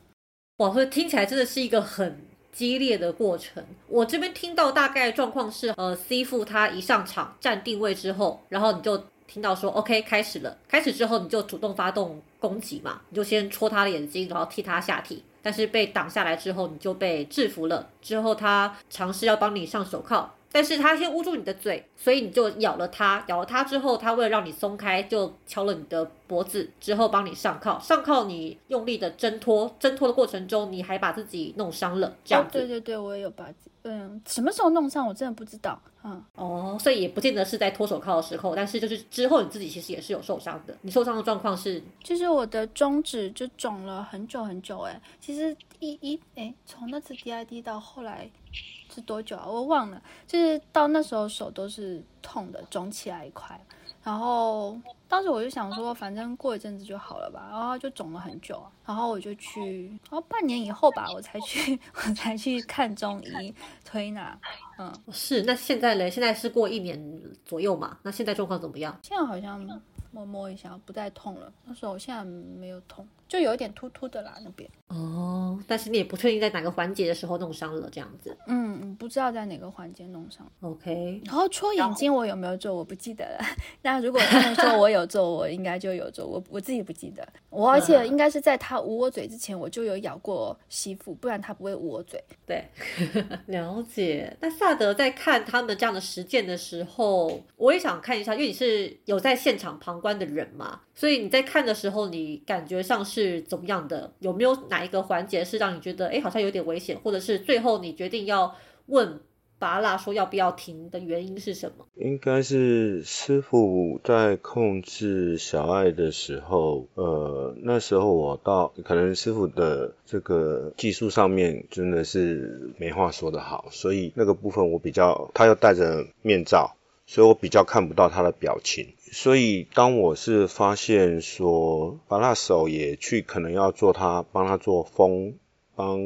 哇，这听起来真的是一个很激烈的过程。我这边听到大概状况是，呃，C 副他一上场站定位之后，然后你就听到说 OK 开始了。开始之后你就主动发动攻击嘛，你就先戳他的眼睛，然后踢他下体。但是被挡下来之后，你就被制服了。之后他尝试要帮你上手铐。但是他先捂住你的嘴，所以你就咬了他，咬了他之后，他为了让你松开，就敲了你的脖子，之后帮你上铐，上铐你用力的挣脱，挣脱的过程中你还把自己弄伤了，这样子。哦，对对对，我也有把，嗯，什么时候弄伤我真的不知道，嗯，哦，所以也不见得是在脱手铐的时候，但是就是之后你自己其实也是有受伤的。你受伤的状况是，就是我的中指就肿了很久很久，哎，其实一一哎，从那次 DID 到后来是多久啊？我忘了，就是到那时候手都是痛的，肿起来一块。然后当时我就想说，反正过一阵子就好了吧，然后就肿了很久，然后我就去，然后半年以后吧，我才去，*laughs* 我才去看中医推拿，嗯，是。那现在嘞？现在是过一年左右嘛？那现在状况怎么样？现在好像摸摸一下不再痛了，那时候我现在没有痛。就有一点突突的啦，那边哦，但是你也不确定在哪个环节的时候弄伤了，这样子。嗯，不知道在哪个环节弄伤。OK，然后戳眼睛我有没有做，我不记得了。*laughs* 那如果他们说我有做，我应该就有做，我我自己不记得。我而且应该是在他捂我嘴之前，我就有咬过媳妇，不然他不会捂我嘴。对，*laughs* 了解。那萨德在看他们这样的实践的时候，我也想看一下，因为你是有在现场旁观的人嘛，所以你在看的时候，你感觉上是。是怎么样的？有没有哪一个环节是让你觉得哎，好像有点危险，或者是最后你决定要问巴拉说要不要停的原因是什么？应该是师傅在控制小爱的时候，呃，那时候我到可能师傅的这个技术上面真的是没话说的好，所以那个部分我比较，他又戴着面罩，所以我比较看不到他的表情。所以，当我是发现说，把他手也去可能要做他帮他做封，帮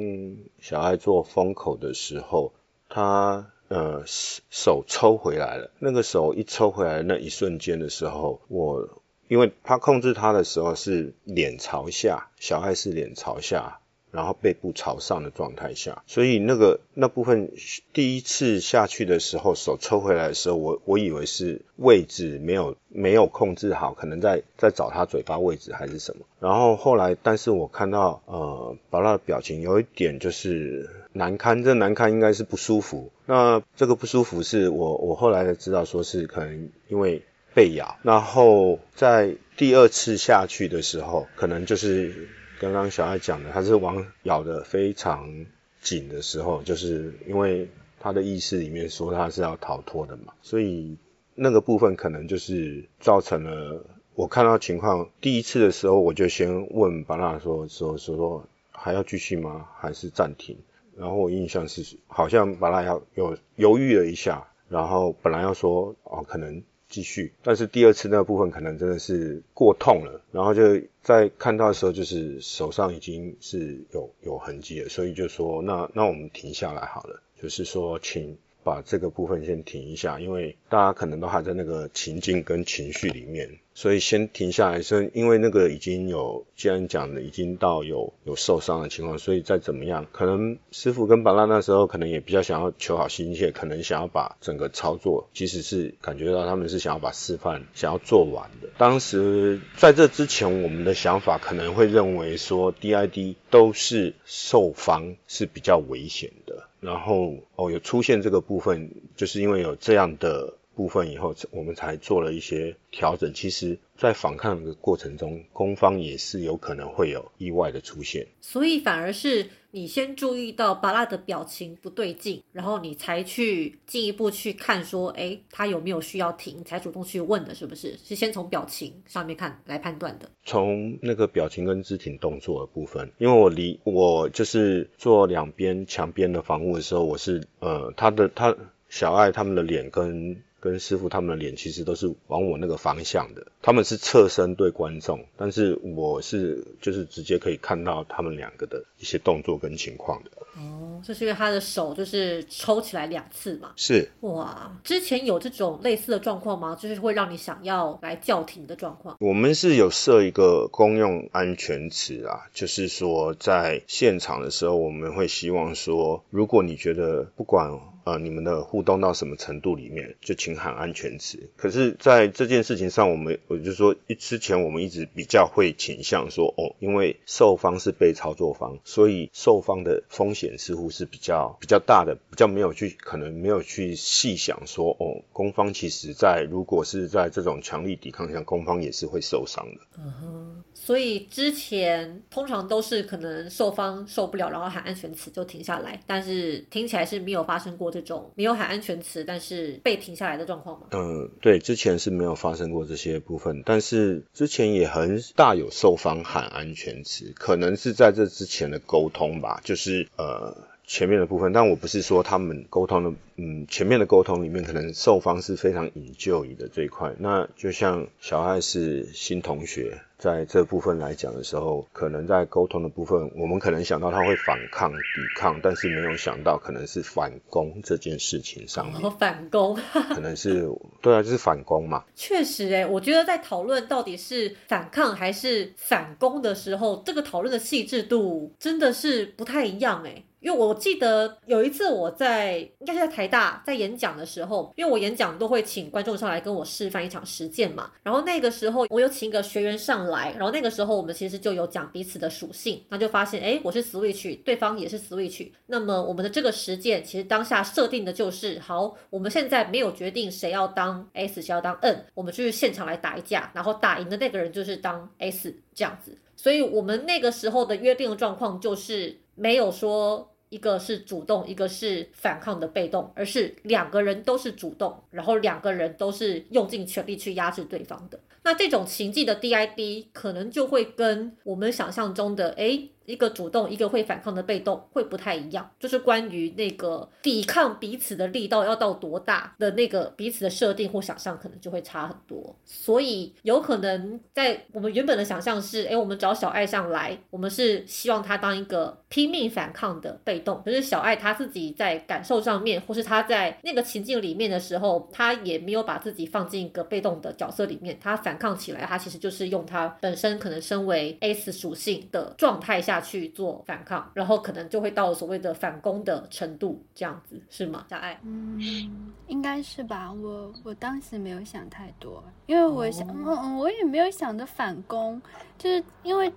小爱做封口的时候，他呃手抽回来了。那个手一抽回来那一瞬间的时候，我因为他控制他的时候是脸朝下，小爱是脸朝下。然后背部朝上的状态下，所以那个那部分第一次下去的时候，手抽回来的时候，我我以为是位置没有没有控制好，可能在在找他嘴巴位置还是什么。然后后来，但是我看到呃，宝拉的表情有一点就是难堪，这难堪应该是不舒服。那这个不舒服是我我后来才知道说是可能因为被咬。然后在第二次下去的时候，可能就是。刚刚小爱讲的，他是往咬的非常紧的时候，就是因为他的意识里面说他是要逃脱的嘛，所以那个部分可能就是造成了我看到情况第一次的时候，我就先问巴拉说说说说还要继续吗？还是暂停？然后我印象是好像巴拉要有犹豫了一下，然后本来要说哦可能。继续，但是第二次那个部分可能真的是过痛了，然后就在看到的时候，就是手上已经是有有痕迹了，所以就说那那我们停下来好了，就是说请。把这个部分先停一下，因为大家可能都还在那个情境跟情绪里面，所以先停下来。是因为那个已经有，既然讲的已经到有有受伤的情况，所以再怎么样，可能师傅跟巴拉那时候可能也比较想要求好心切，可能想要把整个操作，即使是感觉到他们是想要把示范想要做完的。当时在这之前，我们的想法可能会认为说，DID 都是受方是比较危险的。然后哦，有出现这个部分，就是因为有这样的部分以后，我们才做了一些调整。其实，在反抗的过程中，攻方也是有可能会有意外的出现，所以反而是。你先注意到巴拉的表情不对劲，然后你才去进一步去看，说，哎，他有没有需要停，才主动去问的，是不是？是先从表情上面看来判断的。从那个表情跟肢体动作的部分，因为我离我就是做两边墙边的防护的时候，我是呃，他的他小爱他们的脸跟。跟师傅他们的脸其实都是往我那个方向的，他们是侧身对观众，但是我是就是直接可以看到他们两个的一些动作跟情况的。哦，这是因为他的手就是抽起来两次嘛？是。哇，之前有这种类似的状况吗？就是会让你想要来叫停的状况？我们是有设一个公用安全词啊，就是说在现场的时候，我们会希望说，如果你觉得不管。呃，你们的互动到什么程度里面，就请喊安全词。可是，在这件事情上，我们我就说，之前我们一直比较会倾向说，哦，因为受方是被操作方，所以受方的风险似乎是比较比较大的，比较没有去可能没有去细想说，哦，攻方其实在如果是在这种强力抵抗下，攻方也是会受伤的。嗯哼，所以之前通常都是可能受方受不了，然后喊安全词就停下来，但是听起来是没有发生过这种没有喊安全词，但是被停下来的状况吗？嗯，对，之前是没有发生过这些部分，但是之前也很大有受方喊安全词，可能是在这之前的沟通吧，就是呃。前面的部分，但我不是说他们沟通的，嗯，前面的沟通里面可能受方是非常引咎的这一块。那就像小爱是新同学，在这部分来讲的时候，可能在沟通的部分，我们可能想到他会反抗、抵抗，但是没有想到可能是反攻这件事情上面。反攻，*laughs* *laughs* 可能是对啊，就是反攻嘛。确实，哎，我觉得在讨论到底是反抗还是反攻的时候，这个讨论的细致度真的是不太一样，哎。因为我记得有一次我在应该是在台大在演讲的时候，因为我演讲都会请观众上来跟我示范一场实践嘛。然后那个时候我有请一个学员上来，然后那个时候我们其实就有讲彼此的属性，那就发现哎，我是 Switch，对方也是 Switch。那么我们的这个实践其实当下设定的就是，好，我们现在没有决定谁要当 S，谁要当 N，我们就是现场来打一架，然后打赢的那个人就是当 S 这样子。所以我们那个时候的约定的状况就是没有说。一个是主动，一个是反抗的被动，而是两个人都是主动，然后两个人都是用尽全力去压制对方的。那这种情境的 DID 可能就会跟我们想象中的，哎。一个主动，一个会反抗的被动，会不太一样。就是关于那个抵抗彼此的力道要到多大的那个彼此的设定或想象，可能就会差很多。所以有可能在我们原本的想象是，哎，我们找小爱上来，我们是希望他当一个拼命反抗的被动。可是小爱他自己在感受上面，或是他在那个情境里面的时候，他也没有把自己放进一个被动的角色里面。他反抗起来，他其实就是用他本身可能身为 S 属性的状态下。去做反抗，然后可能就会到所谓的反攻的程度，这样子是吗？小爱，嗯，应该是吧。我我当时没有想太多，因为我想，嗯嗯，我也没有想着反攻，就是因为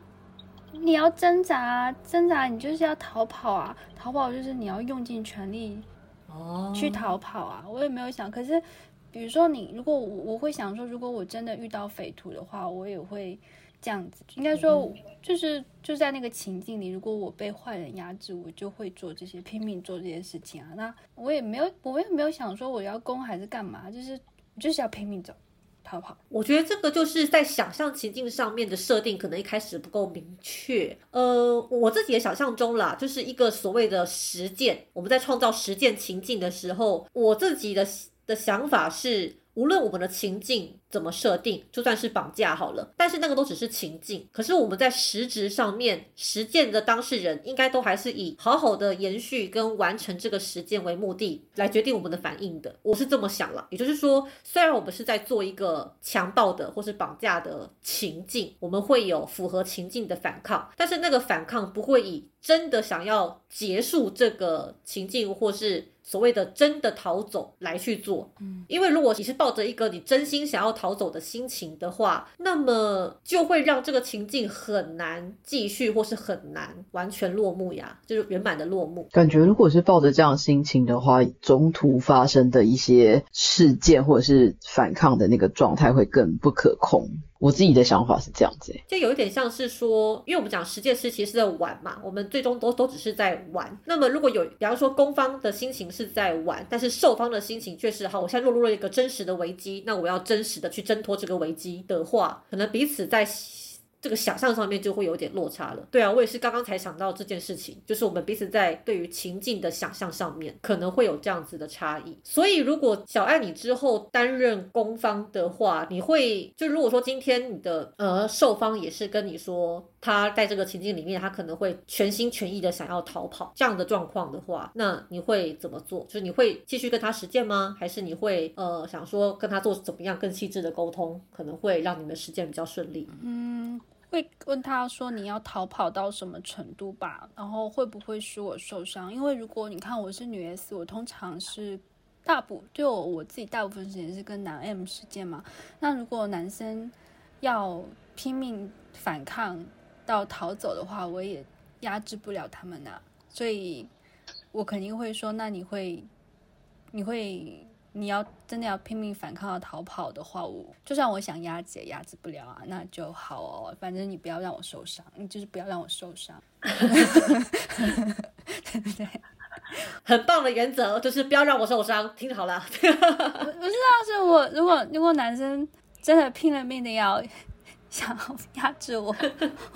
你要挣扎，挣扎你就是要逃跑啊，逃跑就是你要用尽全力哦去逃跑啊。我也没有想，可是比如说你，如果我会想说，如果我真的遇到匪徒的话，我也会。这样子应该说，就是就在那个情境里，如果我被坏人压制，我就会做这些拼命做这些事情啊。那我也没有，我也没有想说我要攻还是干嘛，就是就是要拼命走，逃跑。我觉得这个就是在想象情境上面的设定，可能一开始不够明确。呃，我自己的想象中啦，就是一个所谓的实践。我们在创造实践情境的时候，我自己的的想法是。无论我们的情境怎么设定，就算是绑架好了，但是那个都只是情境。可是我们在实质上面实践的当事人，应该都还是以好好的延续跟完成这个实践为目的来决定我们的反应的。我是这么想了，也就是说，虽然我们是在做一个强暴的或是绑架的情境，我们会有符合情境的反抗，但是那个反抗不会以真的想要结束这个情境或是。所谓的真的逃走来去做，嗯，因为如果你是抱着一个你真心想要逃走的心情的话，那么就会让这个情境很难继续，或是很难完全落幕呀，就是圆满的落幕。感觉如果是抱着这样心情的话，中途发生的一些事件或者是反抗的那个状态会更不可控。我自己的想法是这样子，就有一点像是说，因为我们讲实践师其实是在玩嘛，我们最终都都只是在玩。那么如果有，比方说攻方的心情是在玩，但是受方的心情却是好，我现在落入了一个真实的危机，那我要真实的去挣脱这个危机的话，可能彼此在。这个想象上面就会有点落差了。对啊，我也是刚刚才想到这件事情，就是我们彼此在对于情境的想象上面可能会有这样子的差异。所以如果小爱你之后担任攻方的话，你会就如果说今天你的呃受方也是跟你说他在这个情境里面，他可能会全心全意的想要逃跑这样的状况的话，那你会怎么做？就是你会继续跟他实践吗？还是你会呃想说跟他做怎么样更细致的沟通，可能会让你们实践比较顺利？嗯。会问他说你要逃跑到什么程度吧，然后会不会使我受伤？因为如果你看我是女 S，我通常是大部就我自己大部分时间是跟男 M 事件嘛。那如果男生要拼命反抗到逃走的话，我也压制不了他们呐，所以我肯定会说，那你会你会。你要真的要拼命反抗要逃跑的话，我就算我想压制也压制不了啊，那就好哦，反正你不要让我受伤，你就是不要让我受伤，对不对？很棒的原则就是不要让我受伤，听好了。我知道是我，如果如果男生真的拼了命的要想压制我，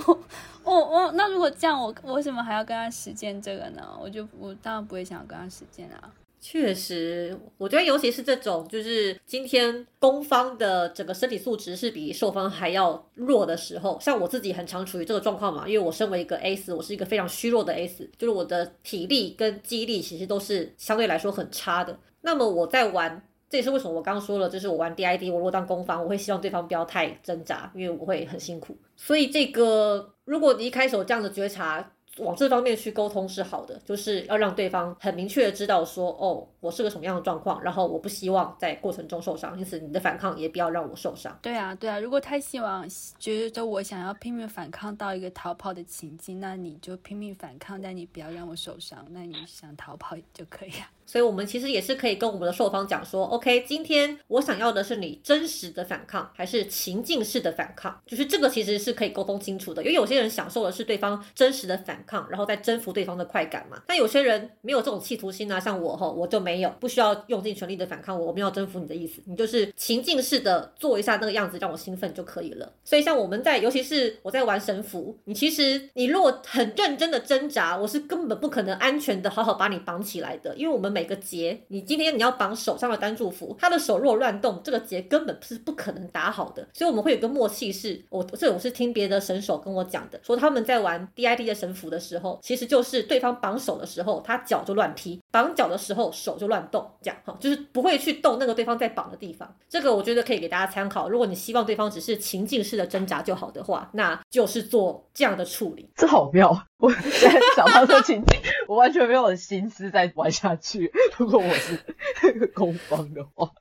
我 *laughs* 我我那如果这样，我为什么还要跟他实践这个呢？我就我当然不会想要跟他实践啊。确实，我觉得尤其是这种，就是今天攻方的整个身体素质是比受方还要弱的时候，像我自己很常处于这个状况嘛，因为我身为一个 S，我是一个非常虚弱的 S，就是我的体力跟肌力其实都是相对来说很差的。那么我在玩，这也是为什么我刚刚说了，就是我玩 DID，我如果当攻方，我会希望对方不要太挣扎，因为我会很辛苦。所以这个，如果你一开始有这样的觉察。往这方面去沟通是好的，就是要让对方很明确的知道说，哦，我是个什么样的状况，然后我不希望在过程中受伤，因此你的反抗也不要让我受伤。对啊，对啊，如果太希望觉得我想要拼命反抗到一个逃跑的情境，那你就拼命反抗，但你不要让我受伤，那你想逃跑就可以啊。所以，我们其实也是可以跟我们的受方讲说，OK，今天我想要的是你真实的反抗，还是情境式的反抗？就是这个其实是可以沟通清楚的。因为有些人享受的是对方真实的反抗，然后再征服对方的快感嘛。但有些人没有这种企图心啊，像我哈，我就没有，不需要用尽全力的反抗，我我没有征服你的意思，你就是情境式的做一下那个样子，让我兴奋就可以了。所以，像我们在，尤其是我在玩神符，你其实你如果很认真的挣扎，我是根本不可能安全的好好把你绑起来的，因为我们。每个结，你今天你要绑手上的单祝福，他的手若乱动，这个结根本是不可能打好的。所以我们会有个默契，是我这我是听别的神手跟我讲的，说他们在玩 DID 的神符的时候，其实就是对方绑手的时候，他脚就乱踢；绑脚的时候，手就乱动，这样哈，就是不会去动那个对方在绑的地方。这个我觉得可以给大家参考。如果你希望对方只是情境式的挣扎就好的话，那就是做这样的处理。这好妙。*laughs* 我现在想到这情景，我完全没有心思再玩下去。如果我是那个攻方的话，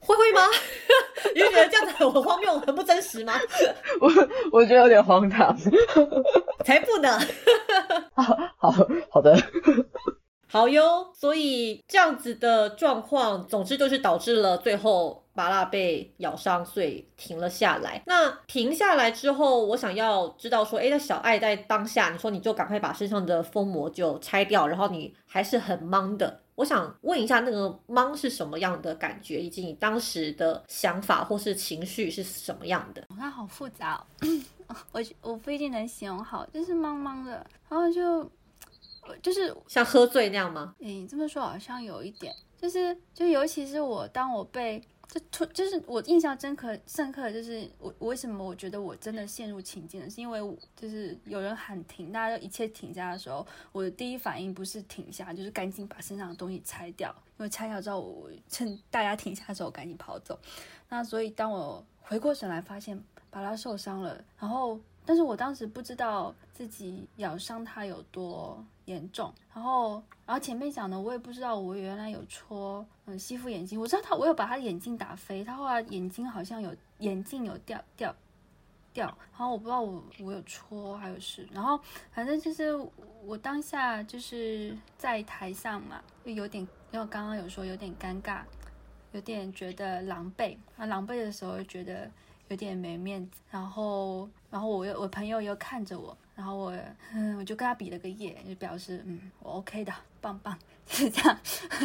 会会吗？*laughs* 你会觉得这样子很荒谬、很不真实吗？*laughs* 我我觉得有点荒唐。才不呢！好好好的。好哟，所以这样子的状况，总之就是导致了最后麻辣被咬伤，所以停了下来。那停下来之后，我想要知道说，哎，那小爱在当下，你说你就赶快把身上的封膜就拆掉，然后你还是很懵的。我想问一下，那个懵是什么样的感觉，以及你当时的想法或是情绪是什么样的？它好复杂，*laughs* 我我不一定能形容好，就是懵懵的，然后就。就是像喝醉那样吗？你这么说好像有一点，就是就尤其是我当我被就突就是我印象真刻深刻，就是我我为什么我觉得我真的陷入情境了，是因为就是有人喊停，大家都一切停下的时候，我的第一反应不是停下，就是赶紧把身上的东西拆掉，因为拆掉之后我趁大家停下的时候赶紧跑走。那所以当我回过神来发现巴拉受伤了，然后但是我当时不知道自己咬伤他有多。严重，然后，然后前面讲的我也不知道，我原来有戳，嗯，吸附眼睛，我知道他，我有把他的眼镜打飞，他后来眼睛好像有眼镜有掉掉掉，然后我不知道我我有戳还有是，然后反正就是我当下就是在台上嘛，就有点，因为刚刚有说有点尴尬，有点觉得狼狈，啊，狼狈的时候觉得有点没面子，然后，然后我又我朋友又看着我。然后我，嗯，我就跟他比了个耶，就表示，嗯，我 OK 的，棒棒，*laughs* 是这样。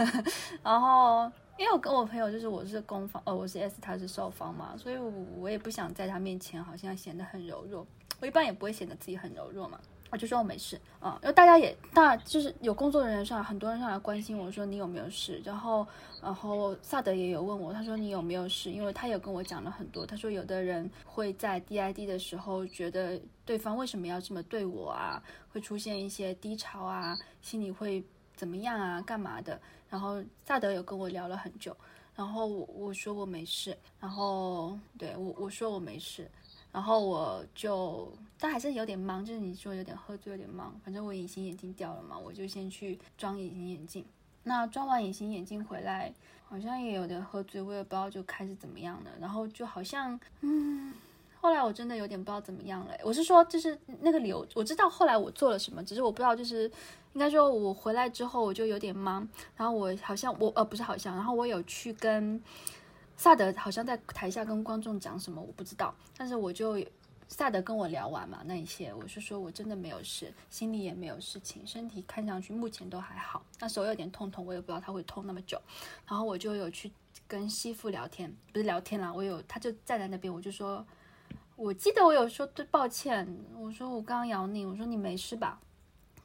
*laughs* 然后，因为我跟我朋友就是我是攻方，哦，我是 S，他是受方嘛，所以我我也不想在他面前好像显得很柔弱。我一般也不会显得自己很柔弱嘛。我就说我没事啊，因为大家也大就是有工作人员上很多人上来关心我说你有没有事，然后然后萨德也有问我，他说你有没有事，因为他有跟我讲了很多，他说有的人会在 DID 的时候觉得对方为什么要这么对我啊，会出现一些低潮啊，心里会怎么样啊，干嘛的，然后萨德有跟我聊了很久，然后我说我没事，然后对我我说我没事。然后我就，但还是有点忙，就是你说有点喝醉，有点忙。反正我隐形眼镜掉了嘛，我就先去装隐形眼镜。那装完隐形眼镜回来，好像也有点喝醉，我也不知道就开始怎么样了。然后就好像，嗯，后来我真的有点不知道怎么样了。我是说，就是那个流，我知道后来我做了什么，只是我不知道，就是应该说，我回来之后我就有点忙。然后我好像我呃不是好像，然后我有去跟萨德，好像在台下跟观众讲什么，我不知道。但是我就。萨德跟我聊完嘛，那一些我是说我真的没有事，心里也没有事情，身体看上去目前都还好。那手有点痛痛，我也不知道他会痛那么久。然后我就有去跟媳妇聊天，不是聊天啦，我有他就站在那边，我就说，我记得我有说对抱歉，我说我刚咬你，我说你没事吧？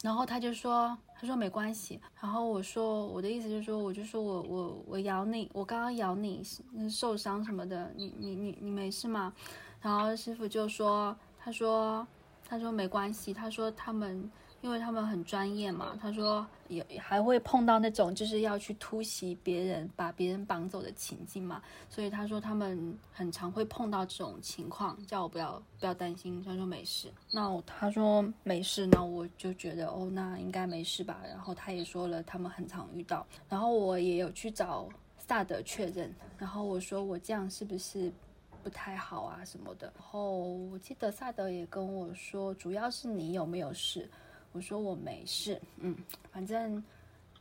然后他就说，他说没关系。然后我说我的意思就是说，我就说我我我咬你，我刚刚咬你受伤什么的，你你你你没事吗？然后师傅就说：“他说，他说没关系。他说他们，因为他们很专业嘛。他说也还会碰到那种就是要去突袭别人，把别人绑走的情境嘛。所以他说他们很常会碰到这种情况，叫我不要不要担心。他说没事。那他说没事，那我就觉得哦，那应该没事吧。然后他也说了，他们很常遇到。然后我也有去找萨德确认。然后我说我这样是不是？”不太好啊什么的，然后我记得萨德也跟我说，主要是你有没有事？我说我没事，嗯，反正，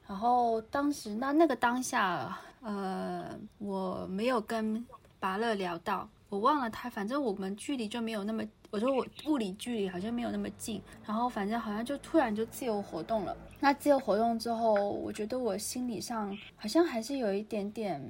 然后当时那那个当下，呃，我没有跟拔乐聊到，我忘了他，反正我们距离就没有那么，我说我物理距离好像没有那么近，然后反正好像就突然就自由活动了。那自由活动之后，我觉得我心理上好像还是有一点点。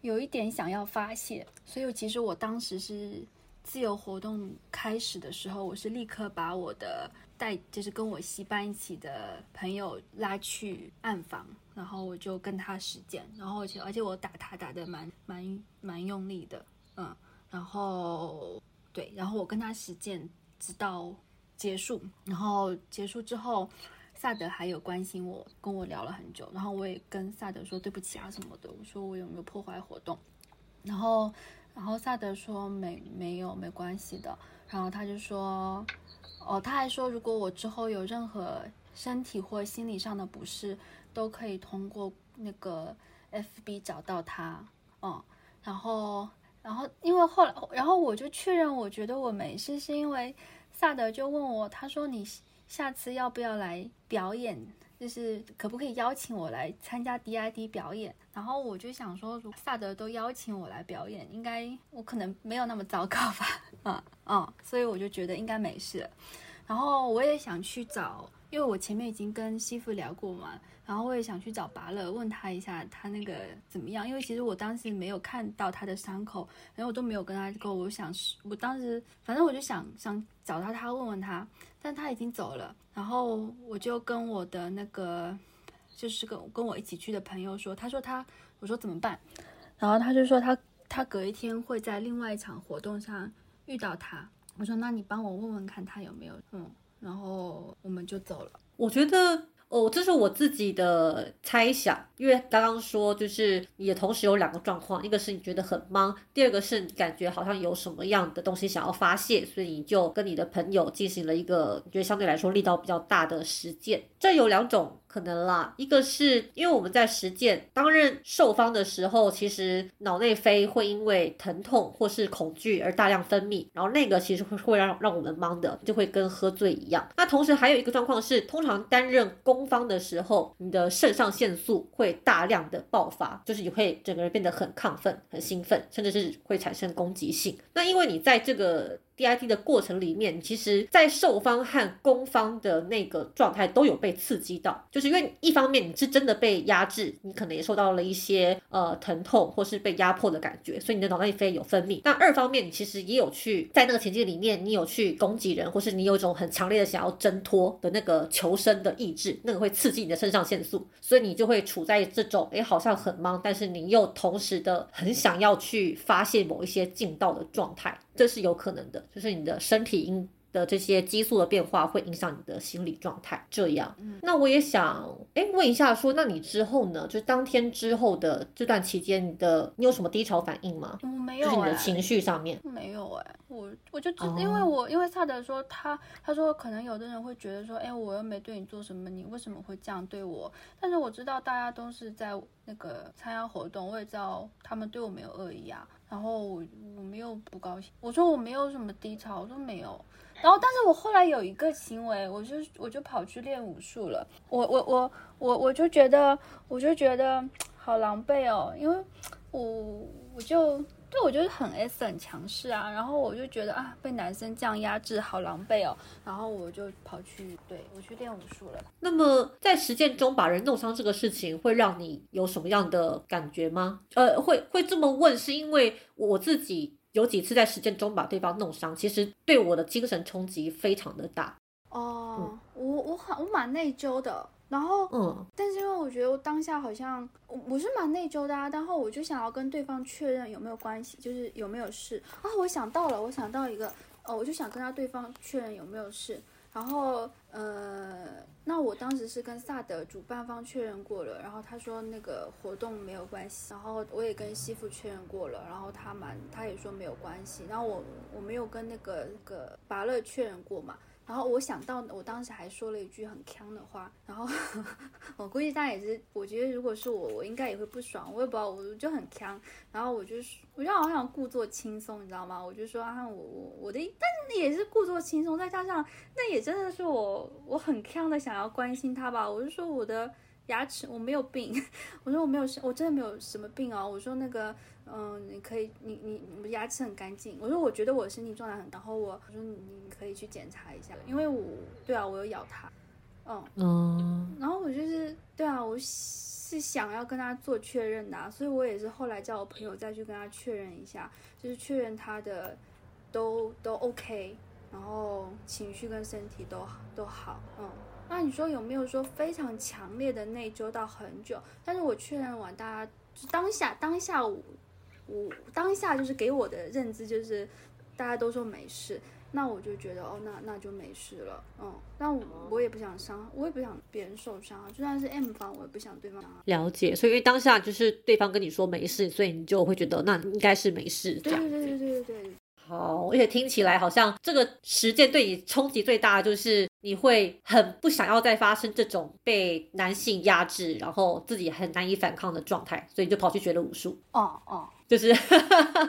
有一点想要发泄，所以其实我当时是自由活动开始的时候，我是立刻把我的带，就是跟我戏班一起的朋友拉去暗房，然后我就跟他实践，然后而且而且我打他打的蛮蛮蛮用力的，嗯，然后对，然后我跟他实践直到结束，然后结束之后。萨德还有关心我，跟我聊了很久，然后我也跟萨德说对不起啊什么的，我说我有没有破坏活动，然后，然后萨德说没没有没关系的，然后他就说，哦他还说如果我之后有任何身体或心理上的不适，都可以通过那个 FB 找到他，嗯，然后然后因为后来然后我就确认我觉得我没事，是因为萨德就问我，他说你。下次要不要来表演？就是可不可以邀请我来参加 DID 表演？然后我就想说，如果萨德都邀请我来表演，应该我可能没有那么糟糕吧？嗯嗯，所以我就觉得应该没事。然后我也想去找，因为我前面已经跟媳妇聊过嘛。然后我也想去找拔乐，问他一下他那个怎么样，因为其实我当时没有看到他的伤口，然后我都没有跟他沟。我想，我当时反正我就想想找到他问问他，但他已经走了。然后我就跟我的那个就是跟跟我一起去的朋友说，他说他，我说怎么办？然后他就说他他隔一天会在另外一场活动上遇到他。我说那你帮我问问看他有没有嗯，然后我们就走了。我觉得。哦，这是我自己的猜想，因为刚刚说就是也同时有两个状况，一个是你觉得很忙，第二个是你感觉好像有什么样的东西想要发泄，所以你就跟你的朋友进行了一个觉得相对来说力道比较大的实践。这有两种。可能啦，一个是因为我们在实践担任受方的时候，其实脑内啡会因为疼痛或是恐惧而大量分泌，然后那个其实会会让让我们懵的，就会跟喝醉一样。那同时还有一个状况是，通常担任攻方的时候，你的肾上腺素会大量的爆发，就是你会整个人变得很亢奋、很兴奋，甚至是会产生攻击性。那因为你在这个 DIT 的过程里面，其实，在受方和攻方的那个状态都有被刺激到，就是因为一方面你是真的被压制，你可能也受到了一些呃疼痛或是被压迫的感觉，所以你的脑内啡有分泌。那二方面，你其实也有去在那个情境里面，你有去攻击人，或是你有一种很强烈的想要挣脱的那个求生的意志，那个会刺激你的肾上腺素，所以你就会处在这种哎好像很忙，但是你又同时的很想要去发泄某一些劲道的状态。这是有可能的，就是你的身体因的这些激素的变化会影响你的心理状态。这样，那我也想哎问一下，说那你之后呢？就是当天之后的这段期间，你的你有什么低潮反应吗？我没有、就是你的哎情绪上面。没有哎、我我就知哦因为我因为萨德说他他说可能有的人会觉得说，哎、我又没对你做什么，你为什么会这样对我？但是我知道大家都是在那个参加活动，我也知道他们对我没有恶意啊。然后我我没有不高兴，我说我没有什么低潮，我说没有。然后，但是我后来有一个行为，我就我就跑去练武术了。我我我我我就觉得，我就觉得好狼狈哦，因为我我就对我就是很 S 很强势啊，然后我就觉得啊，被男生这样压制，好狼狈哦。然后我就跑去对我去练武术了。那么在实践中把人弄伤这个事情，会让你有什么样的感觉吗？呃，会会这么问，是因为我自己有几次在实践中把对方弄伤，其实对我的精神冲击非常的大。哦，我我很我蛮内疚的，然后嗯但是因为我觉得我当下好像我我是蛮内疚的啊，然后我就想要跟对方确认有没有关系，就是有没有事啊。我想到了，我想到一个，哦，我就想跟他对方确认有没有事。然后呃，那我当时是跟萨德主办方确认过了，然后他说那个活动没有关系，然后我也跟西服确认过了，然后他蛮他也说没有关系，然后我我没有跟那个那个拔乐确认过嘛。然后我想到，我当时还说了一句很呛的话，然后我估计大家也是，我觉得如果是我，我应该也会不爽，我也不知道，我就很呛，然后我就我就好想故作轻松，你知道吗？我就说啊，我我我的，但是也是故作轻松，再加上那也真的是我我很呛的想要关心他吧，我就说我的牙齿我没有病，*laughs* 我说我没有，我真的没有什么病啊，我说那个。嗯，你可以，你你你牙齿很干净。我说我觉得我身体状态很，然后我我说你你可以去检查一下，因为我对啊，我有咬他，嗯，嗯然后我就是对啊，我是想要跟他做确认的、啊，所以我也是后来叫我朋友再去跟他确认一下，就是确认他的都都 OK，然后情绪跟身体都都好，嗯。那你说有没有说非常强烈的内疚到很久？但是我确认完，大家就当下当下我我当下就是给我的认知就是大家都说没事，那我就觉得哦，那那就没事了，嗯，但我我也不想伤，我也不想别人受伤，就算是 M 方，我也不想对方伤。了解。所以因为当下就是对方跟你说没事，所以你就会觉得那应该是没事。对对对对对对对，好，而且听起来好像这个实践对你冲击最大的就是你会很不想要再发生这种被男性压制，然后自己很难以反抗的状态，所以你就跑去学了武术。哦哦，就是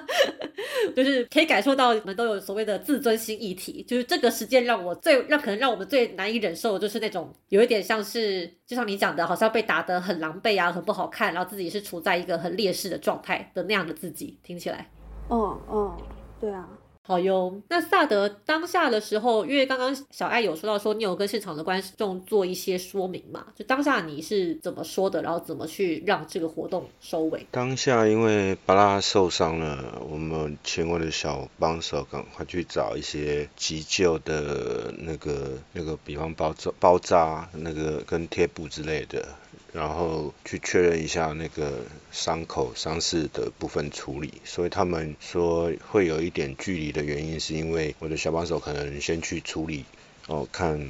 *laughs* 就是可以感受到你们都有所谓的自尊心议题，就是这个时间让我最让可能让我们最难以忍受的就是那种有一点像是就像你讲的，好像被打得很狼狈啊，很不好看，然后自己是处在一个很劣势的状态的那样的自己，听起来。嗯嗯，对啊，好哟，那萨德当下的时候，因为刚刚小爱有说到说你有跟现场的观众做一些说明嘛，就当下你是怎么说的，然后怎么去让这个活动收尾？当下因为巴拉受伤了，我们请我的小帮手赶快去找一些急救的那个那个，比方包扎包扎那个跟贴布之类的，然后去确认一下那个伤口伤势的部分处理。所以他们说会有一点距离的原因，是因为我的小帮手可能先去处理哦，看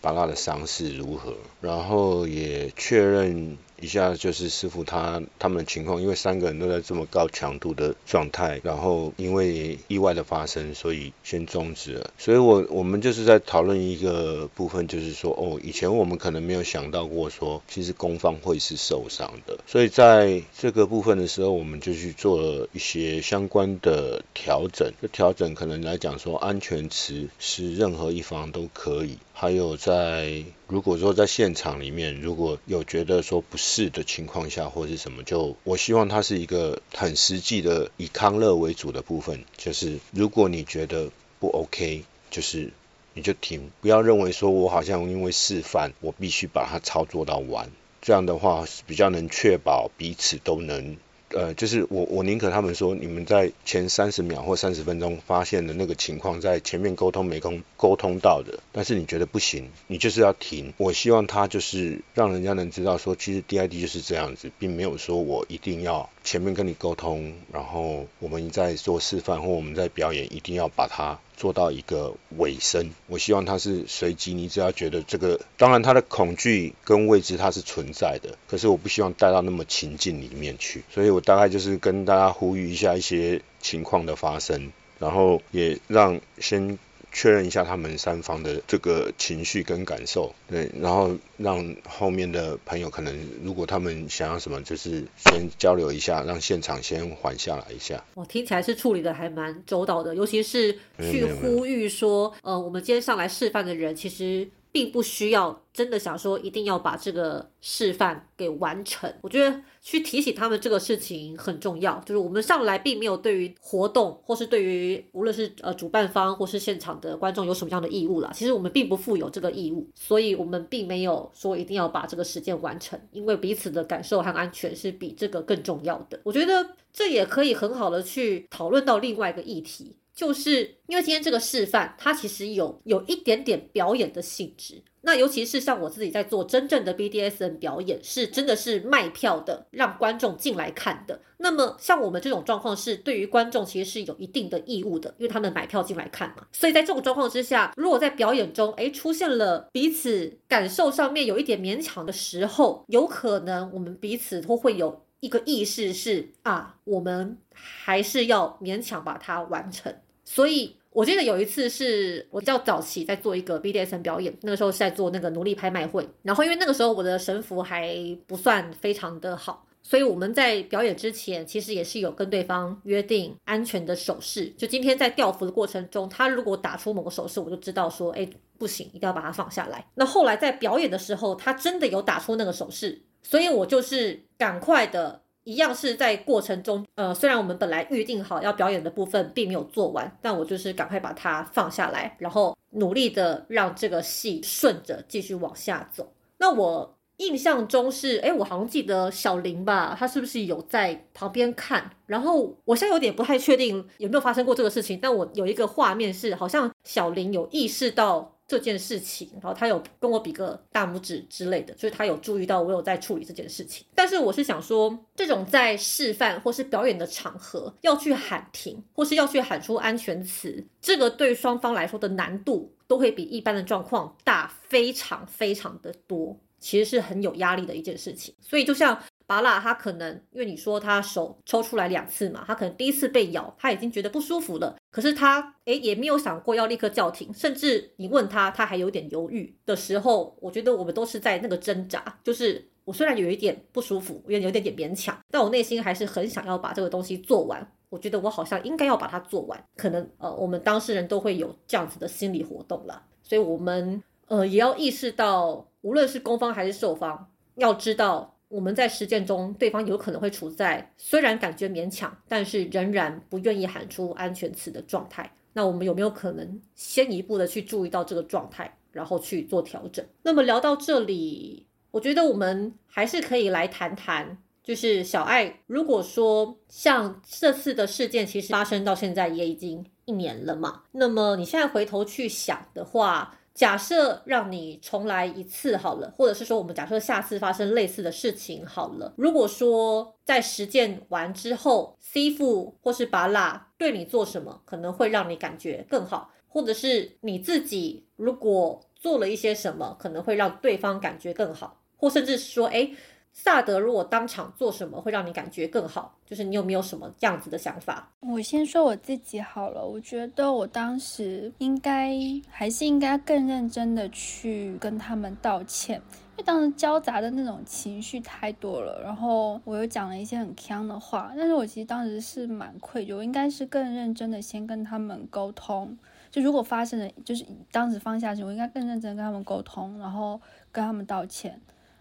巴拉的伤势如何，然后也确认一下，就是师傅他他们的情况，因为三个人都在这么高强度的状态，然后因为意外的发生，所以先终止了。所以我我们就是在讨论一个部分，就是说，哦，以前我们可能没有想到过说，其实攻方会是受伤的，所以在这个部分的时候，我们就去做了一些相关的调整。这调整可能来讲说，安全词是任何一方都可以。还有在如果说在现场里面，如果有觉得说不适的情况下，或是什么，就我希望它是一个很实际的以康乐为主的部分，就是如果你觉得不 OK，就是你就停，不要认为说我好像因为示范，我必须把它操作到完，这样的话比较能确保彼此都能。呃，就是我我宁可他们说你们在前三十秒或三十分钟发现的那个情况，在前面沟通没沟沟通到的，但是你觉得不行，你就是要停。我希望他就是让人家能知道说，其实 DID 就是这样子，并没有说我一定要前面跟你沟通，然后我们在做示范或我们在表演，一定要把它做到一个尾声。我希望它是随机，你只要觉得这个，当然它的恐惧跟未知它是存在的，可是我不希望带到那么情境里面去，所以我大概就是跟大家呼吁一下一些情况的发生，然后也让先。确认一下他们三方的这个情绪跟感受，对，然后让后面的朋友可能如果他们想要什么，就是先交流一下，让现场先缓下来一下。我听起来是处理的还蛮周到的，尤其是去呼吁说，呃，我们今天上来示范的人其实。并不需要真的想说一定要把这个示范给完成。我觉得去提醒他们这个事情很重要，就是我们上来并没有对于活动或是对于无论是呃主办方或是现场的观众有什么样的义务啦。其实我们并不负有这个义务，所以我们并没有说一定要把这个时间完成，因为彼此的感受和安全是比这个更重要的。我觉得这也可以很好的去讨论到另外一个议题。就是因为今天这个示范，它其实有有一点点表演的性质。那尤其是像我自己在做真正的 BDSN 表演，是真的是卖票的，让观众进来看的。那么像我们这种状况，是对于观众其实是有一定的义务的，因为他们买票进来看嘛。所以在这种状况之下，如果在表演中，哎，出现了彼此感受上面有一点勉强的时候，有可能我们彼此都会有一个意识是啊，我们还是要勉强把它完成。所以我记得有一次是我比较早期在做一个 BDSM 表演，那个时候是在做那个奴隶拍卖会。然后因为那个时候我的神符还不算非常的好，所以我们在表演之前其实也是有跟对方约定安全的手势。就今天在吊符的过程中，他如果打出某个手势，我就知道说，哎，不行，一定要把它放下来。那后来在表演的时候，他真的有打出那个手势，所以我就是赶快的。一样是在过程中，呃，虽然我们本来预定好要表演的部分并没有做完，但我就是赶快把它放下来，然后努力的让这个戏顺着继续往下走。那我印象中是，哎，我好像记得小林吧，他是不是有在旁边看？然后我现在有点不太确定有没有发生过这个事情，但我有一个画面是，好像小林有意识到。这件事情，然后他有跟我比个大拇指之类的，就是他有注意到我有在处理这件事情。但是我是想说，这种在示范或是表演的场合要去喊停，或是要去喊出安全词，这个对双方来说的难度都会比一般的状况大非常非常的多，其实是很有压力的一件事情。所以就像。巴拉他可能因为你说他手抽出来两次嘛，他可能第一次被咬，他已经觉得不舒服了。可是他诶也没有想过要立刻叫停，甚至你问他，他还有点犹豫的时候，我觉得我们都是在那个挣扎。就是我虽然有一点不舒服，有有点点勉强，但我内心还是很想要把这个东西做完。我觉得我好像应该要把它做完。可能呃，我们当事人都会有这样子的心理活动了，所以我们呃也要意识到，无论是攻方还是受方，要知道。我们在实践中，对方有可能会处在虽然感觉勉强，但是仍然不愿意喊出安全词的状态。那我们有没有可能先一步的去注意到这个状态，然后去做调整？那么聊到这里，我觉得我们还是可以来谈谈，就是小爱，如果说像这次的事件，其实发生到现在也已经一年了嘛，那么你现在回头去想的话。假设让你重来一次好了，或者是说我们假设下次发生类似的事情好了。如果说在实践完之后，C 父或是巴拉对你做什么，可能会让你感觉更好，或者是你自己如果做了一些什么，可能会让对方感觉更好，或甚至说，哎。萨德如果当场做什么会让你感觉更好？就是你有没有什么这样子的想法？我先说我自己好了，我觉得我当时应该还是应该更认真的去跟他们道歉，因为当时交杂的那种情绪太多了，然后我又讲了一些很呛的话，但是我其实当时是蛮愧疚，应该是更认真的先跟他们沟通。就如果发生了，就是当时放下去，我应该更认真跟他们沟通，然后跟他们道歉，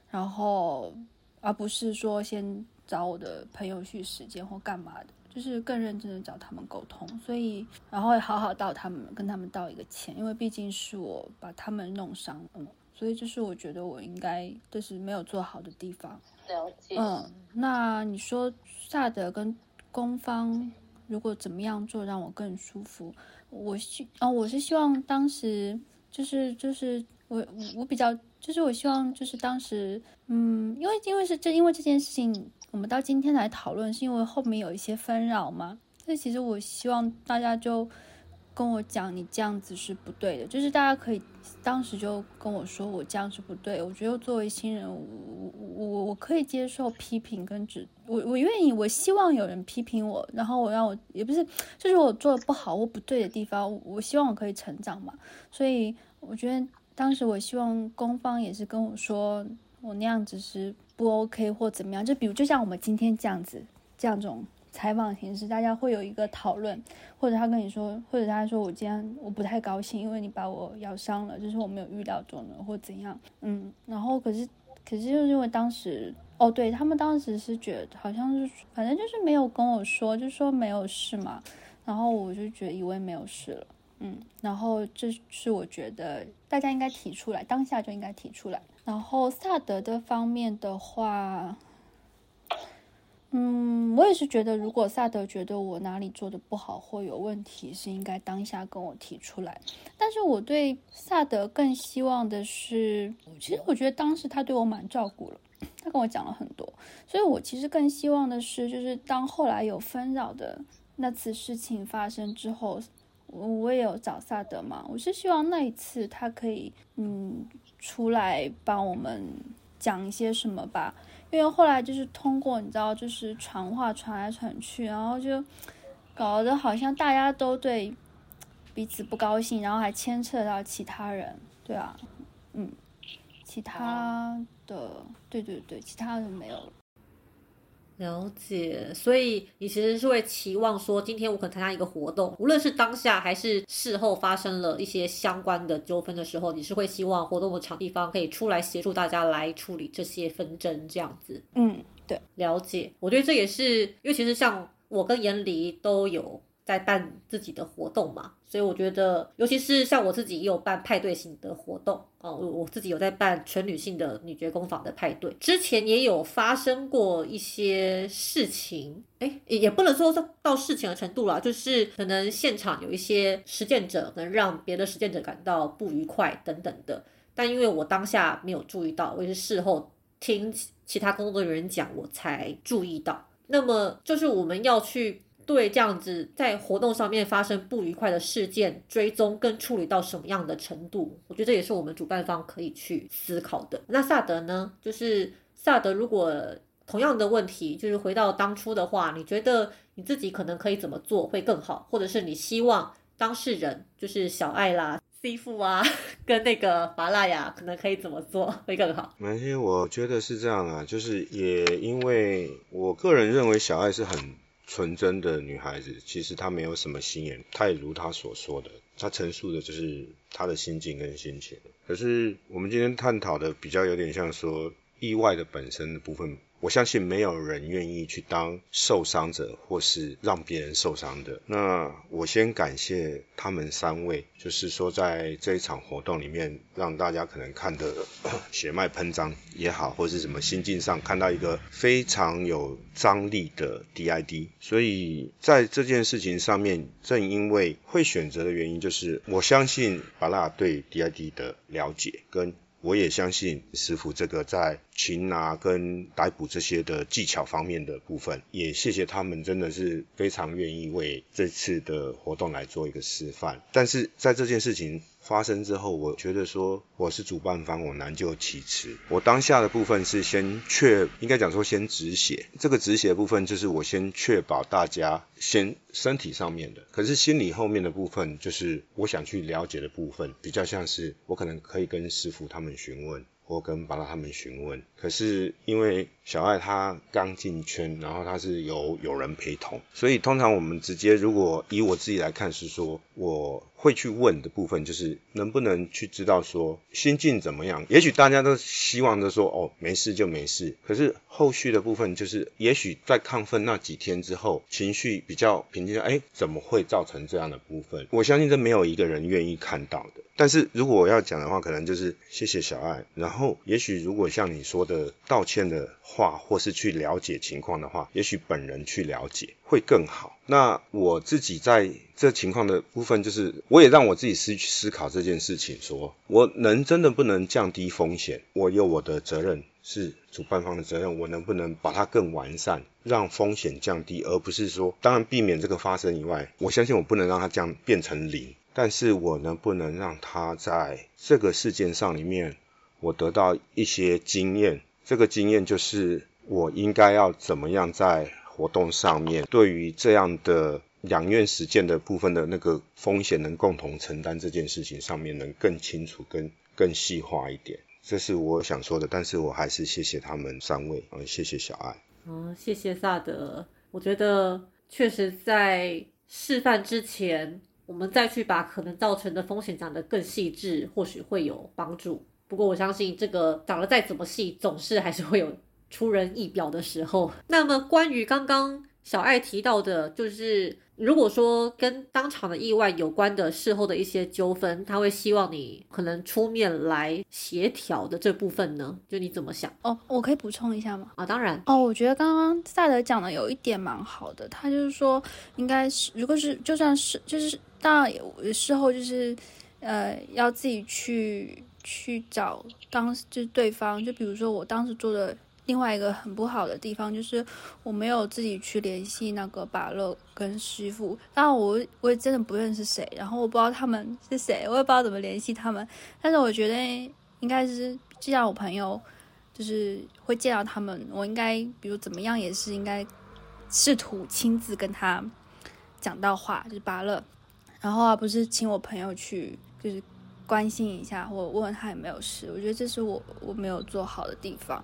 然后。而不是说先找我的朋友去实践或干嘛的，就是更认真的找他们沟通，所以然后好好道他们跟他们道一个歉，因为毕竟是我把他们弄伤了，所以这是我觉得我应该就是没有做好的地方。了解。嗯，那你说萨德跟攻方如果怎么样做让我更舒服？我希哦，我是希望当时就是就是我我比较。就是我希望，就是当时，嗯，因为因为是这，因为这件事情，我们到今天来讨论，是因为后面有一些纷扰嘛。所以其实我希望大家就，跟我讲你这样子是不对的，就是大家可以当时就跟我说我这样是不对。我觉得作为新人，我我我可以接受批评跟指，我我愿意，我希望有人批评我，然后我让我也不是，就是我做的不好或不对的地方，我希望我可以成长嘛。所以我觉得当时我希望公方也是跟我说我那样子是不 OK 或怎么样，就比如就像我们今天这样子这样种。采访形式，大家会有一个讨论，或者他跟你说，或者他说我今天我不太高兴，因为你把我咬伤了，就是我没有预料中的，或怎样，嗯，然后可是可是就是因为当时，哦，对他们当时是觉得好像是，反正就是没有跟我说，就说没有事嘛，然后我就觉得以为没有事了，嗯，然后这是我觉得大家应该提出来，当下就应该提出来，然后萨德的方面的话。嗯，我也是觉得，如果萨德觉得我哪里做的不好或有问题，是应该当下跟我提出来。但是我对萨德更希望的是，其实我觉得当时他对我蛮照顾了，他跟我讲了很多，所以我其实更希望的是，就是当后来有纷扰的那次事情发生之后，我也有找萨德嘛，我是希望那一次他可以嗯出来帮我们讲一些什么吧。因为后来就是通过你知道，就是传话传来传去，然后就搞得好像大家都对彼此不高兴，然后还牵扯到其他人，对啊，嗯，其他的，对对对，其他的没有了。了解，所以你其实是会期望说，今天我可能参加一个活动，无论是当下还是事后发生了一些相关的纠纷的时候，你是会希望活动的场地方可以出来协助大家来处理这些纷争，这样子。嗯，对，了解。我觉得这也是因为其实像我跟严离都有。在办自己的活动嘛，所以我觉得，尤其是像我自己也有办派对型的活动哦，我我自己有在办全女性的女爵工坊的派对，之前也有发生过一些事情，哎，也也不能说到事情的程度啦，就是可能现场有一些实践者能让别的实践者感到不愉快等等的，但因为我当下没有注意到，我也是事后听其他工作人员讲，我才注意到。那么就是我们要去。对这样子在活动上面发生不愉快的事件追踪跟处理到什么样的程度，我觉得这也是我们主办方可以去思考的。那萨德呢？就是萨德，如果同样的问题，就是回到当初的话，你觉得你自己可能可以怎么做会更好，或者是你希望当事人，就是小爱啦、C 父啊，*laughs* 跟那个法拉雅，可能可以怎么做会更好？蛮些，我觉得是这样啊，就是也因为我个人认为小爱是很。纯真的女孩子，其实她没有什么心眼，她也如她所说的，她陈述的就是她的心境跟心情。可是我们今天探讨的比较有点像说意外的本身的部分。我相信没有人愿意去当受伤者，或是让别人受伤的。那我先感谢他们三位，就是说在这一场活动里面，让大家可能看的 *coughs* 血脉喷张也好，或是什么心境上看到一个非常有张力的 DID。所以在这件事情上面，正因为会选择的原因，就是我相信巴拉对 DID 的了解跟。我也相信师傅这个在擒拿跟逮捕这些的技巧方面的部分，也谢谢他们，真的是非常愿意为这次的活动来做一个示范。但是在这件事情。发生之后，我觉得说我是主办方，我难就其辞。我当下的部分是先确，应该讲说先止血。这个止血部分就是我先确保大家先身体上面的，可是心理后面的部分就是我想去了解的部分，比较像是我可能可以跟师傅他们询问。或跟巴拉他们询问，可是因为小爱她刚进圈，然后她是有有人陪同，所以通常我们直接如果以我自己来看，是说我会去问的部分，就是能不能去知道说心境怎么样？也许大家都希望的说哦没事就没事，可是后续的部分就是，也许在亢奋那几天之后，情绪比较平静，哎，怎么会造成这样的部分？我相信这没有一个人愿意看到的。但是如果我要讲的话，可能就是谢谢小爱。然后，也许如果像你说的道歉的话，或是去了解情况的话，也许本人去了解会更好。那我自己在这情况的部分，就是我也让我自己思思考这件事情，说我能真的不能降低风险？我有我的责任。是主办方的责任，我能不能把它更完善，让风险降低，而不是说，当然避免这个发生以外，我相信我不能让它降变成零，但是我能不能让它在这个事件上里面，我得到一些经验，这个经验就是我应该要怎么样在活动上面，对于这样的两院实践的部分的那个风险能共同承担这件事情上面，能更清楚、更更细化一点。这是我想说的，但是我还是谢谢他们三位，嗯，谢谢小爱，嗯，谢谢萨德。我觉得确实在示范之前，我们再去把可能造成的风险讲得更细致，或许会有帮助。不过我相信这个长得再怎么细，总是还是会有出人意表的时候。那么关于刚刚小爱提到的，就是。如果说跟当场的意外有关的事后的一些纠纷，他会希望你可能出面来协调的这部分呢？就你怎么想？哦，我可以补充一下吗？啊，当然。哦，我觉得刚刚赛德讲的有一点蛮好的，他就是说，应该是如果是就算是就是当然事后就是呃要自己去去找当时就是对方，就比如说我当时做的。另外一个很不好的地方就是我没有自己去联系那个把乐跟师傅，当然我我也真的不认识谁，然后我不知道他们是谁，我也不知道怎么联系他们。但是我觉得应该是既然我朋友就是会见到他们，我应该比如怎么样也是应该试图亲自跟他讲到话，就是巴乐，然后而不是请我朋友去就是关心一下或问问他有没有事。我觉得这是我我没有做好的地方。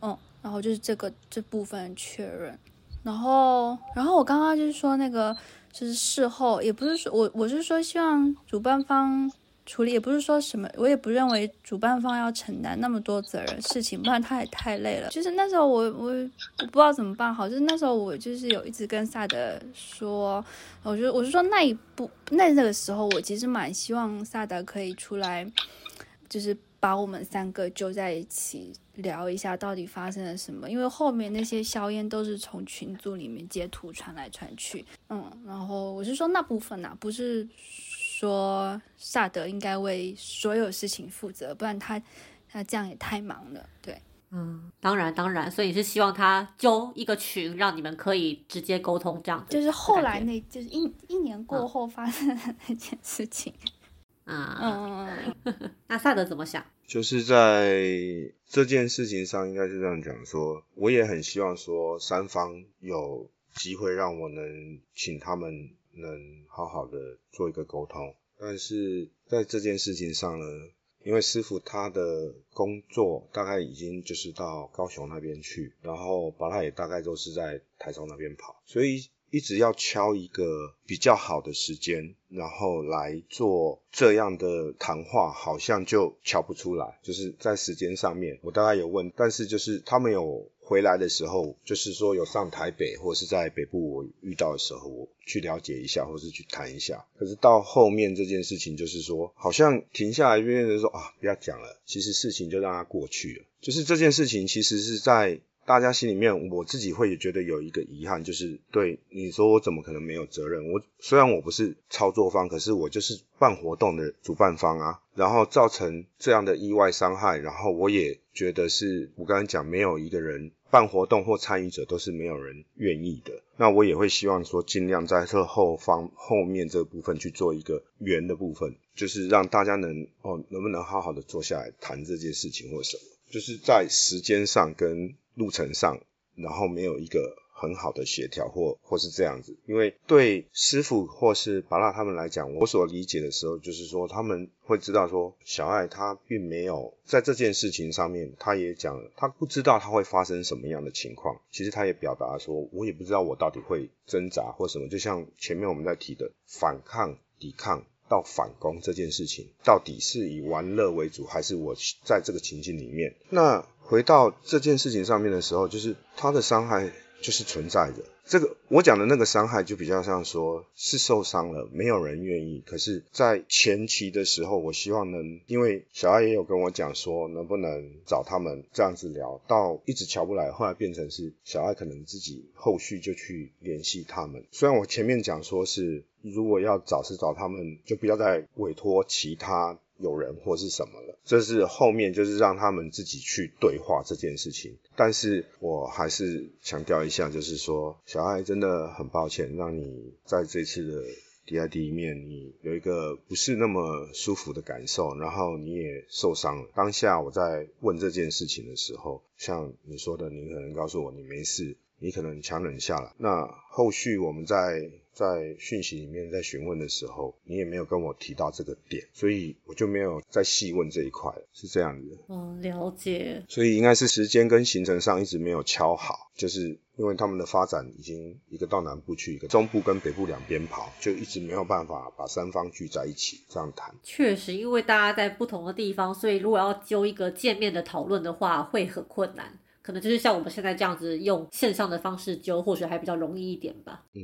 嗯，然后就是这个这部分确认，然后然后我刚刚就是说那个就是事后，也不是说我我是说希望主办方处理，也不是说什么，我也不认为主办方要承担那么多责任事情，不然他也太累了。就是那时候我我我不知道怎么办好，就是那时候我就是有一直跟萨德说，我就我是说那一步那那个时候我其实蛮希望萨德可以出来，就是把我们三个揪在一起。聊一下到底发生了什么？因为后面那些硝烟都是从群组里面截图传来传去，嗯，然后我是说那部分呐，不是说萨德应该为所有事情负责，不然他他这样也太忙了，对，嗯，当然当然，所以是希望他揪一个群，让你们可以直接沟通，这样就是后来那就是一一年过后发生的那件事情。*laughs* 啊，嗯嗯嗯，*laughs* 那萨德怎么想？就是在这件事情上，应该是这样讲说，我也很希望说，三方有机会让我能请他们能好好的做一个沟通。但是在这件事情上呢，因为师傅他的工作大概已经就是到高雄那边去，然后把他也大概都是在台中那边跑，所以。一直要敲一个比较好的时间，然后来做这样的谈话，好像就敲不出来。就是在时间上面，我大概有问，但是就是他们有回来的时候，就是说有上台北或是在北部我遇到的时候，我去了解一下，或是去谈一下。可是到后面这件事情，就是说好像停下来，变成说啊，不要讲了，其实事情就让它过去了。就是这件事情其实是在。大家心里面，我自己会觉得有一个遗憾，就是对你说我怎么可能没有责任？我虽然我不是操作方，可是我就是办活动的主办方啊。然后造成这样的意外伤害，然后我也觉得是我刚刚讲，没有一个人办活动或参与者都是没有人愿意的。那我也会希望说，尽量在这后方后面这部分去做一个圆的部分，就是让大家能哦，能不能好好的坐下来谈这件事情或什么，就是在时间上跟。路程上，然后没有一个很好的协调，或或是这样子，因为对师傅或是巴拉他们来讲，我所理解的时候，就是说他们会知道说，小爱他并没有在这件事情上面，他也讲了，他不知道他会发生什么样的情况。其实他也表达说，我也不知道我到底会挣扎或什么。就像前面我们在提的反抗、抵抗到反攻这件事情，到底是以玩乐为主，还是我在这个情境里面？那回到这件事情上面的时候，就是他的伤害就是存在的。这个我讲的那个伤害，就比较像说是受伤了，没有人愿意。可是，在前期的时候，我希望能，因为小艾也有跟我讲说，能不能找他们这样子聊，到一直瞧不来，后来变成是小艾可能自己后续就去联系他们。虽然我前面讲说是，如果要找是找他们，就不要再委托其他。有人或是什么了，这是后面就是让他们自己去对话这件事情。但是我还是强调一下，就是说，小爱真的很抱歉，让你在这次的 DID 面，你有一个不是那么舒服的感受，然后你也受伤了。当下我在问这件事情的时候，像你说的，你可能告诉我你没事。你可能强忍下来，那后续我们在在讯息里面在询问的时候，你也没有跟我提到这个点，所以我就没有再细问这一块，是这样子。嗯，了解。所以应该是时间跟行程上一直没有敲好，就是因为他们的发展已经一个到南部去，一个中部跟北部两边跑，就一直没有办法把三方聚在一起这样谈。确实，因为大家在不同的地方，所以如果要揪一个见面的讨论的话，会很困难。可能就是像我们现在这样子用线上的方式揪，或许还比较容易一点吧。嗯，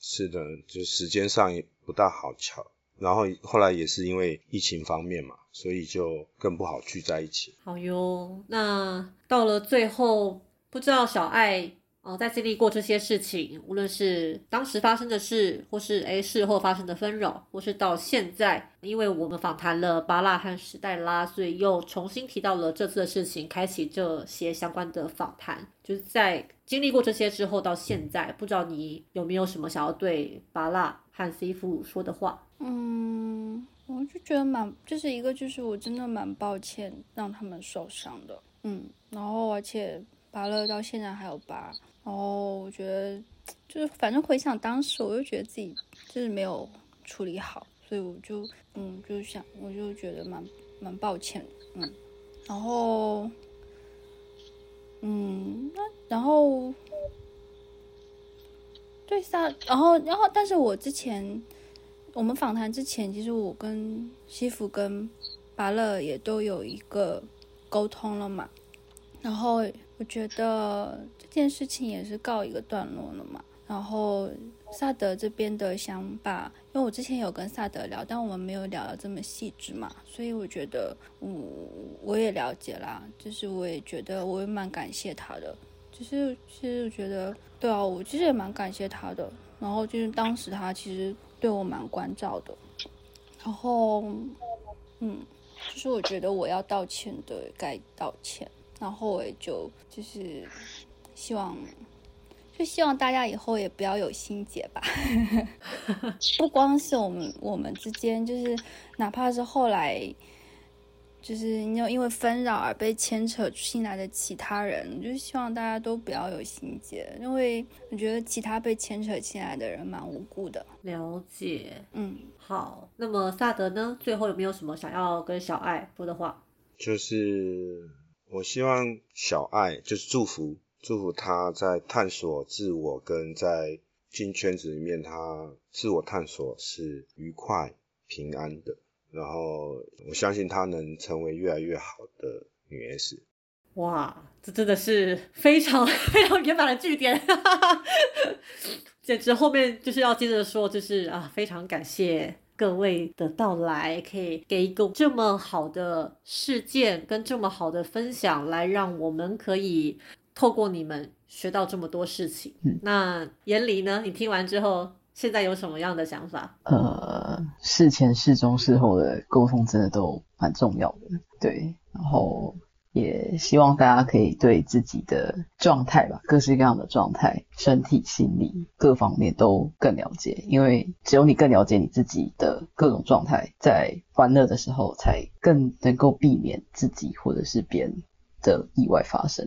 是的，就时间上也不大好巧。然后后来也是因为疫情方面嘛，所以就更不好聚在一起。好哟，那到了最后，不知道小爱。哦，在经历过这些事情，无论是当时发生的事，或是诶事后发生的纷扰，或是到现在，因为我们访谈了巴拉和史黛拉，所以又重新提到了这次的事情，开启这些相关的访谈。就是在经历过这些之后，到现在，不知道你有没有什么想要对巴拉和 C 夫说的话？嗯，我就觉得蛮，就是一个就是我真的蛮抱歉让他们受伤的，嗯，然后而且巴勒到现在还有疤。然后我觉得，就是反正回想当时，我就觉得自己就是没有处理好，所以我就嗯，就想我就觉得蛮蛮抱歉，嗯，然后嗯，那然后对萨，然后然后，但是我之前我们访谈之前，其实我跟西服跟巴勒也都有一个沟通了嘛，然后我觉得。这件事情也是告一个段落了嘛。然后萨德这边的想法，因为我之前有跟萨德聊，但我们没有聊的这么细致嘛，所以我觉得，嗯，我也了解啦。就是我也觉得，我也蛮感谢他的。就是其实我觉得，对啊，我其实也蛮感谢他的。然后就是当时他其实对我蛮关照的。然后，嗯，就是我觉得我要道歉的该道歉。然后我也就就是。希望，就希望大家以后也不要有心结吧。*laughs* 不光是我们我们之间，就是哪怕是后来，就是你有因为纷扰而被牵扯进来的其他人，就是希望大家都不要有心结，因为我觉得其他被牵扯进来的人蛮无辜的。了解，嗯，好。那么萨德呢？最后有没有什么想要跟小爱说的话？就是我希望小爱就是祝福。祝福他在探索自我跟在进圈子里面，他自我探索是愉快平安的。然后我相信他能成为越来越好的女 S。哇，这真的是非常 *laughs* 非常圆满的句点，*laughs* 简直后面就是要接着说，就是啊，非常感谢各位的到来，可以给一个这么好的事件跟这么好的分享，来让我们可以。透过你们学到这么多事情，那严离呢？你听完之后，现在有什么样的想法？呃，事前、事中、事后的沟通真的都蛮重要的，对。然后也希望大家可以对自己的状态吧，各式各样的状态，身体、心理各方面都更了解，因为只有你更了解你自己的各种状态，在欢乐的时候才更能够避免自己或者是别人的意外发生。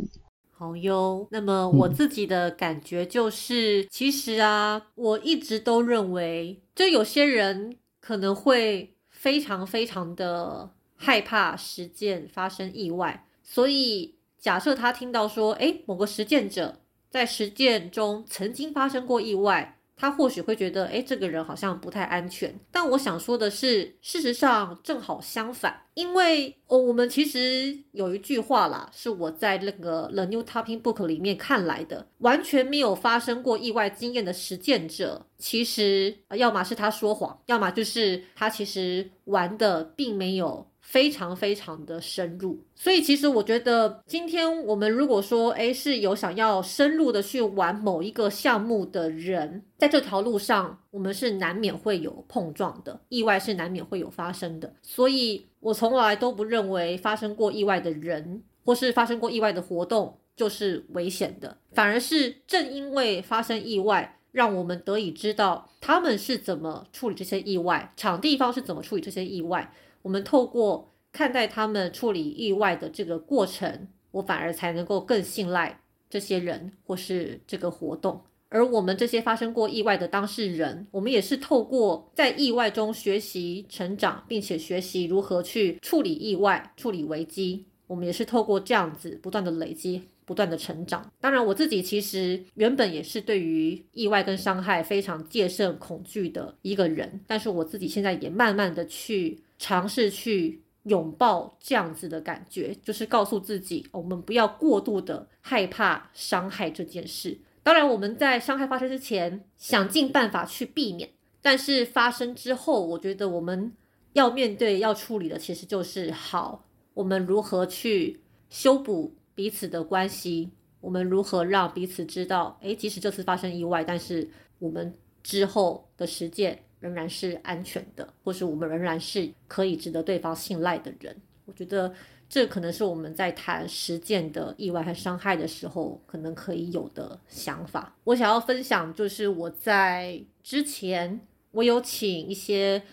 好哟，那么我自己的感觉就是，其实啊，我一直都认为，就有些人可能会非常非常的害怕实践发生意外，所以假设他听到说，哎，某个实践者在实践中曾经发生过意外，他或许会觉得，哎，这个人好像不太安全。但我想说的是，事实上正好相反，因为哦，我们其实有一句话啦，是我在那个《The New Topping Book》里面看来的，完全没有发生过意外经验的实践者，其实要么是他说谎，要么就是他其实玩的并没有。非常非常的深入，所以其实我觉得，今天我们如果说，诶是有想要深入的去玩某一个项目的人，在这条路上，我们是难免会有碰撞的，意外是难免会有发生的。所以我从来都不认为发生过意外的人，或是发生过意外的活动就是危险的，反而是正因为发生意外，让我们得以知道他们是怎么处理这些意外，场地方是怎么处理这些意外。我们透过看待他们处理意外的这个过程，我反而才能够更信赖这些人或是这个活动。而我们这些发生过意外的当事人，我们也是透过在意外中学习成长，并且学习如何去处理意外、处理危机。我们也是透过这样子不断的累积、不断的成长。当然，我自己其实原本也是对于意外跟伤害非常戒慎恐惧的一个人，但是我自己现在也慢慢的去。尝试去拥抱这样子的感觉，就是告诉自己，我们不要过度的害怕伤害这件事。当然，我们在伤害发生之前，想尽办法去避免。但是发生之后，我觉得我们要面对、要处理的，其实就是好，我们如何去修补彼此的关系，我们如何让彼此知道，诶，即使这次发生意外，但是我们之后的实践。仍然是安全的，或是我们仍然是可以值得对方信赖的人。我觉得这可能是我们在谈实践的意外和伤害的时候，可能可以有的想法。我想要分享，就是我在之前，我有请一些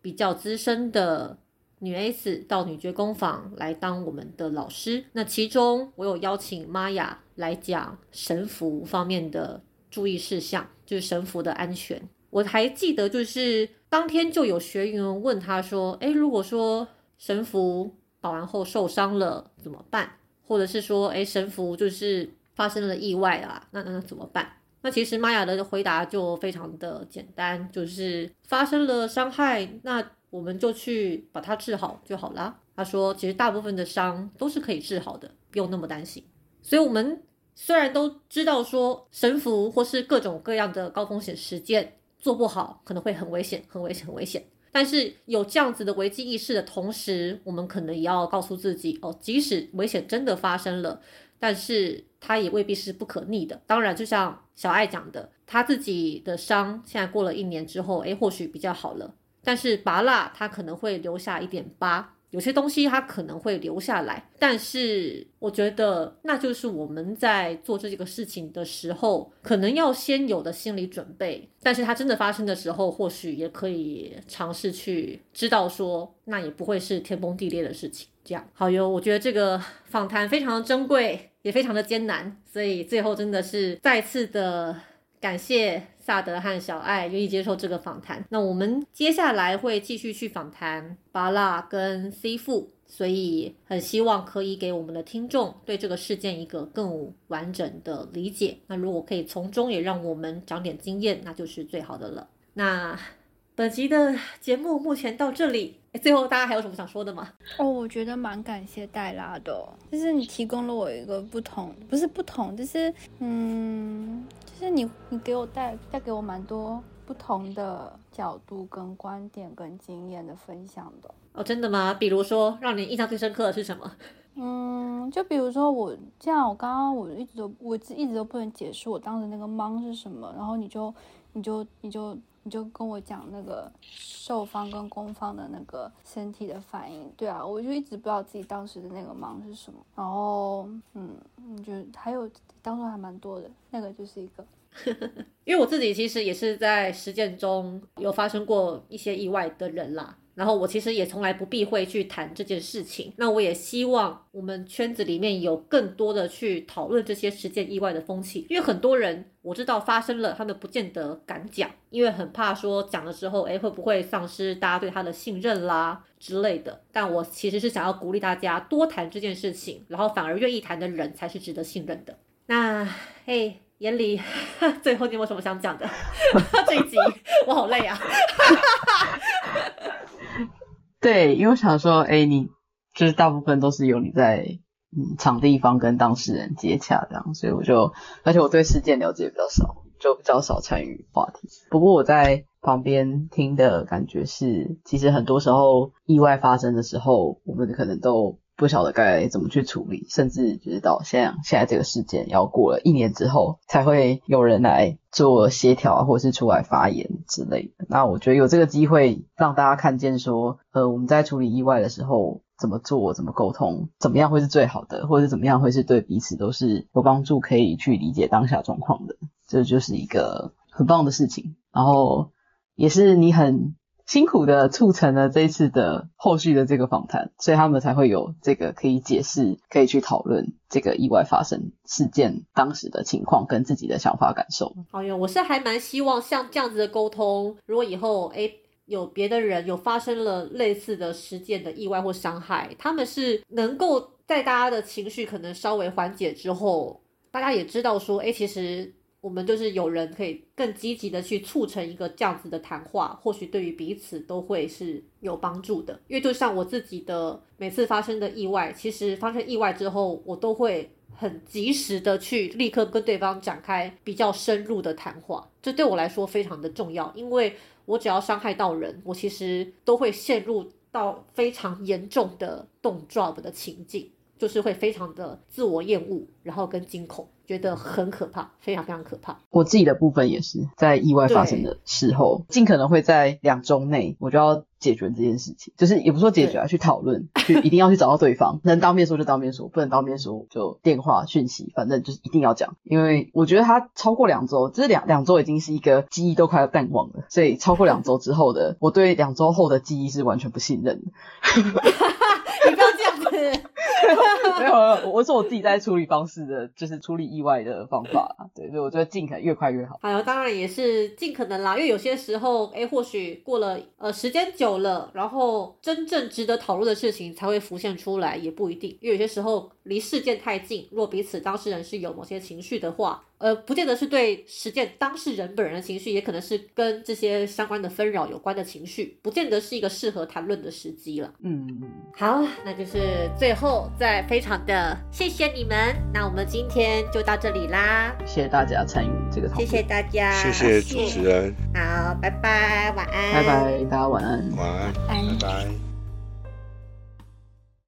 比较资深的女 S 到女爵工坊来当我们的老师。那其中，我有邀请玛雅来讲神符方面的注意事项，就是神符的安全。我还记得，就是当天就有学员问他说：“诶，如果说神符保完后受伤了怎么办？或者是说，诶，神符就是发生了意外啊，那那那怎么办？”那其实玛雅的回答就非常的简单，就是发生了伤害，那我们就去把它治好就好啦。他说，其实大部分的伤都是可以治好的，不用那么担心。所以，我们虽然都知道说神符或是各种各样的高风险实践。做不好可能会很危险，很危险，很危险。但是有这样子的危机意识的同时，我们可能也要告诉自己哦，即使危险真的发生了，但是它也未必是不可逆的。当然，就像小爱讲的，他自己的伤现在过了一年之后，诶，或许比较好了。但是拔蜡它可能会留下一点疤。有些东西它可能会留下来，但是我觉得那就是我们在做这个事情的时候，可能要先有的心理准备。但是它真的发生的时候，或许也可以尝试去知道说，那也不会是天崩地裂的事情。这样好哟，我觉得这个访谈非常的珍贵，也非常的艰难，所以最后真的是再次的感谢。萨德和小爱愿意接受这个访谈，那我们接下来会继续去访谈巴拉跟 C 富，所以很希望可以给我们的听众对这个事件一个更完整的理解。那如果可以从中也让我们长点经验，那就是最好的了。那本集的节目目前到这里，最后大家还有什么想说的吗？哦，我觉得蛮感谢黛拉的，就是你提供了我一个不同，不是不同，就是嗯。是你，你给我带带给我蛮多不同的角度、跟观点、跟经验的分享的哦，真的吗？比如说，让你印象最深刻的是什么？嗯，就比如说我这样，我刚刚我一直都我一直都不能解释我当时那个懵是什么，然后你就你就你就你就跟我讲那个受方跟攻方的那个身体的反应，对啊，我就一直不知道自己当时的那个忙是什么，然后嗯，你就还有。当中还蛮多的，那个就是一个，*laughs* 因为我自己其实也是在实践中有发生过一些意外的人啦。然后我其实也从来不避讳去谈这件事情。那我也希望我们圈子里面有更多的去讨论这些实践意外的风气，因为很多人我知道发生了，他们不见得敢讲，因为很怕说讲了之后，哎，会不会丧失大家对他的信任啦之类的。但我其实是想要鼓励大家多谈这件事情，然后反而愿意谈的人才是值得信任的。那嘿。眼里，*laughs* 最后你有没有什么想讲的？*laughs* 这一集我好累啊。*laughs* 对，因为我想说，哎，你就是大部分都是由你在嗯场地方跟当事人接洽这样，所以我就，而且我对事件了解比较少，就比较少参与话题。不过我在旁边听的感觉是，其实很多时候意外发生的时候，我们可能都。不晓得该怎么去处理，甚至就是到现现在这个事件要过了一年之后，才会有人来做协调，或者是出来发言之类的。那我觉得有这个机会让大家看见说，呃，我们在处理意外的时候怎么做，怎么沟通，怎么样会是最好的，或者怎么样会是对彼此都是有帮助，可以去理解当下状况的，这就是一个很棒的事情。然后也是你很。辛苦的促成了这一次的后续的这个访谈，所以他们才会有这个可以解释、可以去讨论这个意外发生事件当时的情况跟自己的想法感受。哎呦，我是还蛮希望像这样子的沟通，如果以后诶有别的人有发生了类似的事件的意外或伤害，他们是能够在大家的情绪可能稍微缓解之后，大家也知道说，诶其实。我们就是有人可以更积极的去促成一个这样子的谈话，或许对于彼此都会是有帮助的。因为就像我自己的每次发生的意外，其实发生意外之后，我都会很及时的去立刻跟对方展开比较深入的谈话，这对我来说非常的重要。因为我只要伤害到人，我其实都会陷入到非常严重的动 drop 的情境，就是会非常的自我厌恶，然后跟惊恐。觉得很可怕，非常非常可怕。我自己的部分也是在意外发生的时候，尽可能会在两周内，我就要解决这件事情。就是也不说解决啊，去讨论，*laughs* 去一定要去找到对方，能当面说就当面说，不能当面说就电话讯息，反正就是一定要讲。因为我觉得他超过两周，这两两周已经是一个记忆都快要淡忘了，所以超过两周之后的，*laughs* 我对两周后的记忆是完全不信任的。*laughs* 你不要这样子。没有，我是我自己在处理方式的，就是处理意外的方法对，所以我觉得尽可能越快越好。还有，当然也是尽可能啦，因为有些时候，哎，或许过了呃时间久了，然后真正值得讨论的事情才会浮现出来，也不一定。因为有些时候离事件太近，若彼此当事人是有某些情绪的话。呃，不见得是对实践当事人本人的情绪，也可能是跟这些相关的纷扰有关的情绪，不见得是一个适合谈论的时机了。嗯，好，那就是最后再非常的谢谢你们，那我们今天就到这里啦，谢谢大家参与这个讨论，谢谢大家，谢谢主持人，好，拜拜，晚安，拜拜，大家晚安，晚安，拜拜。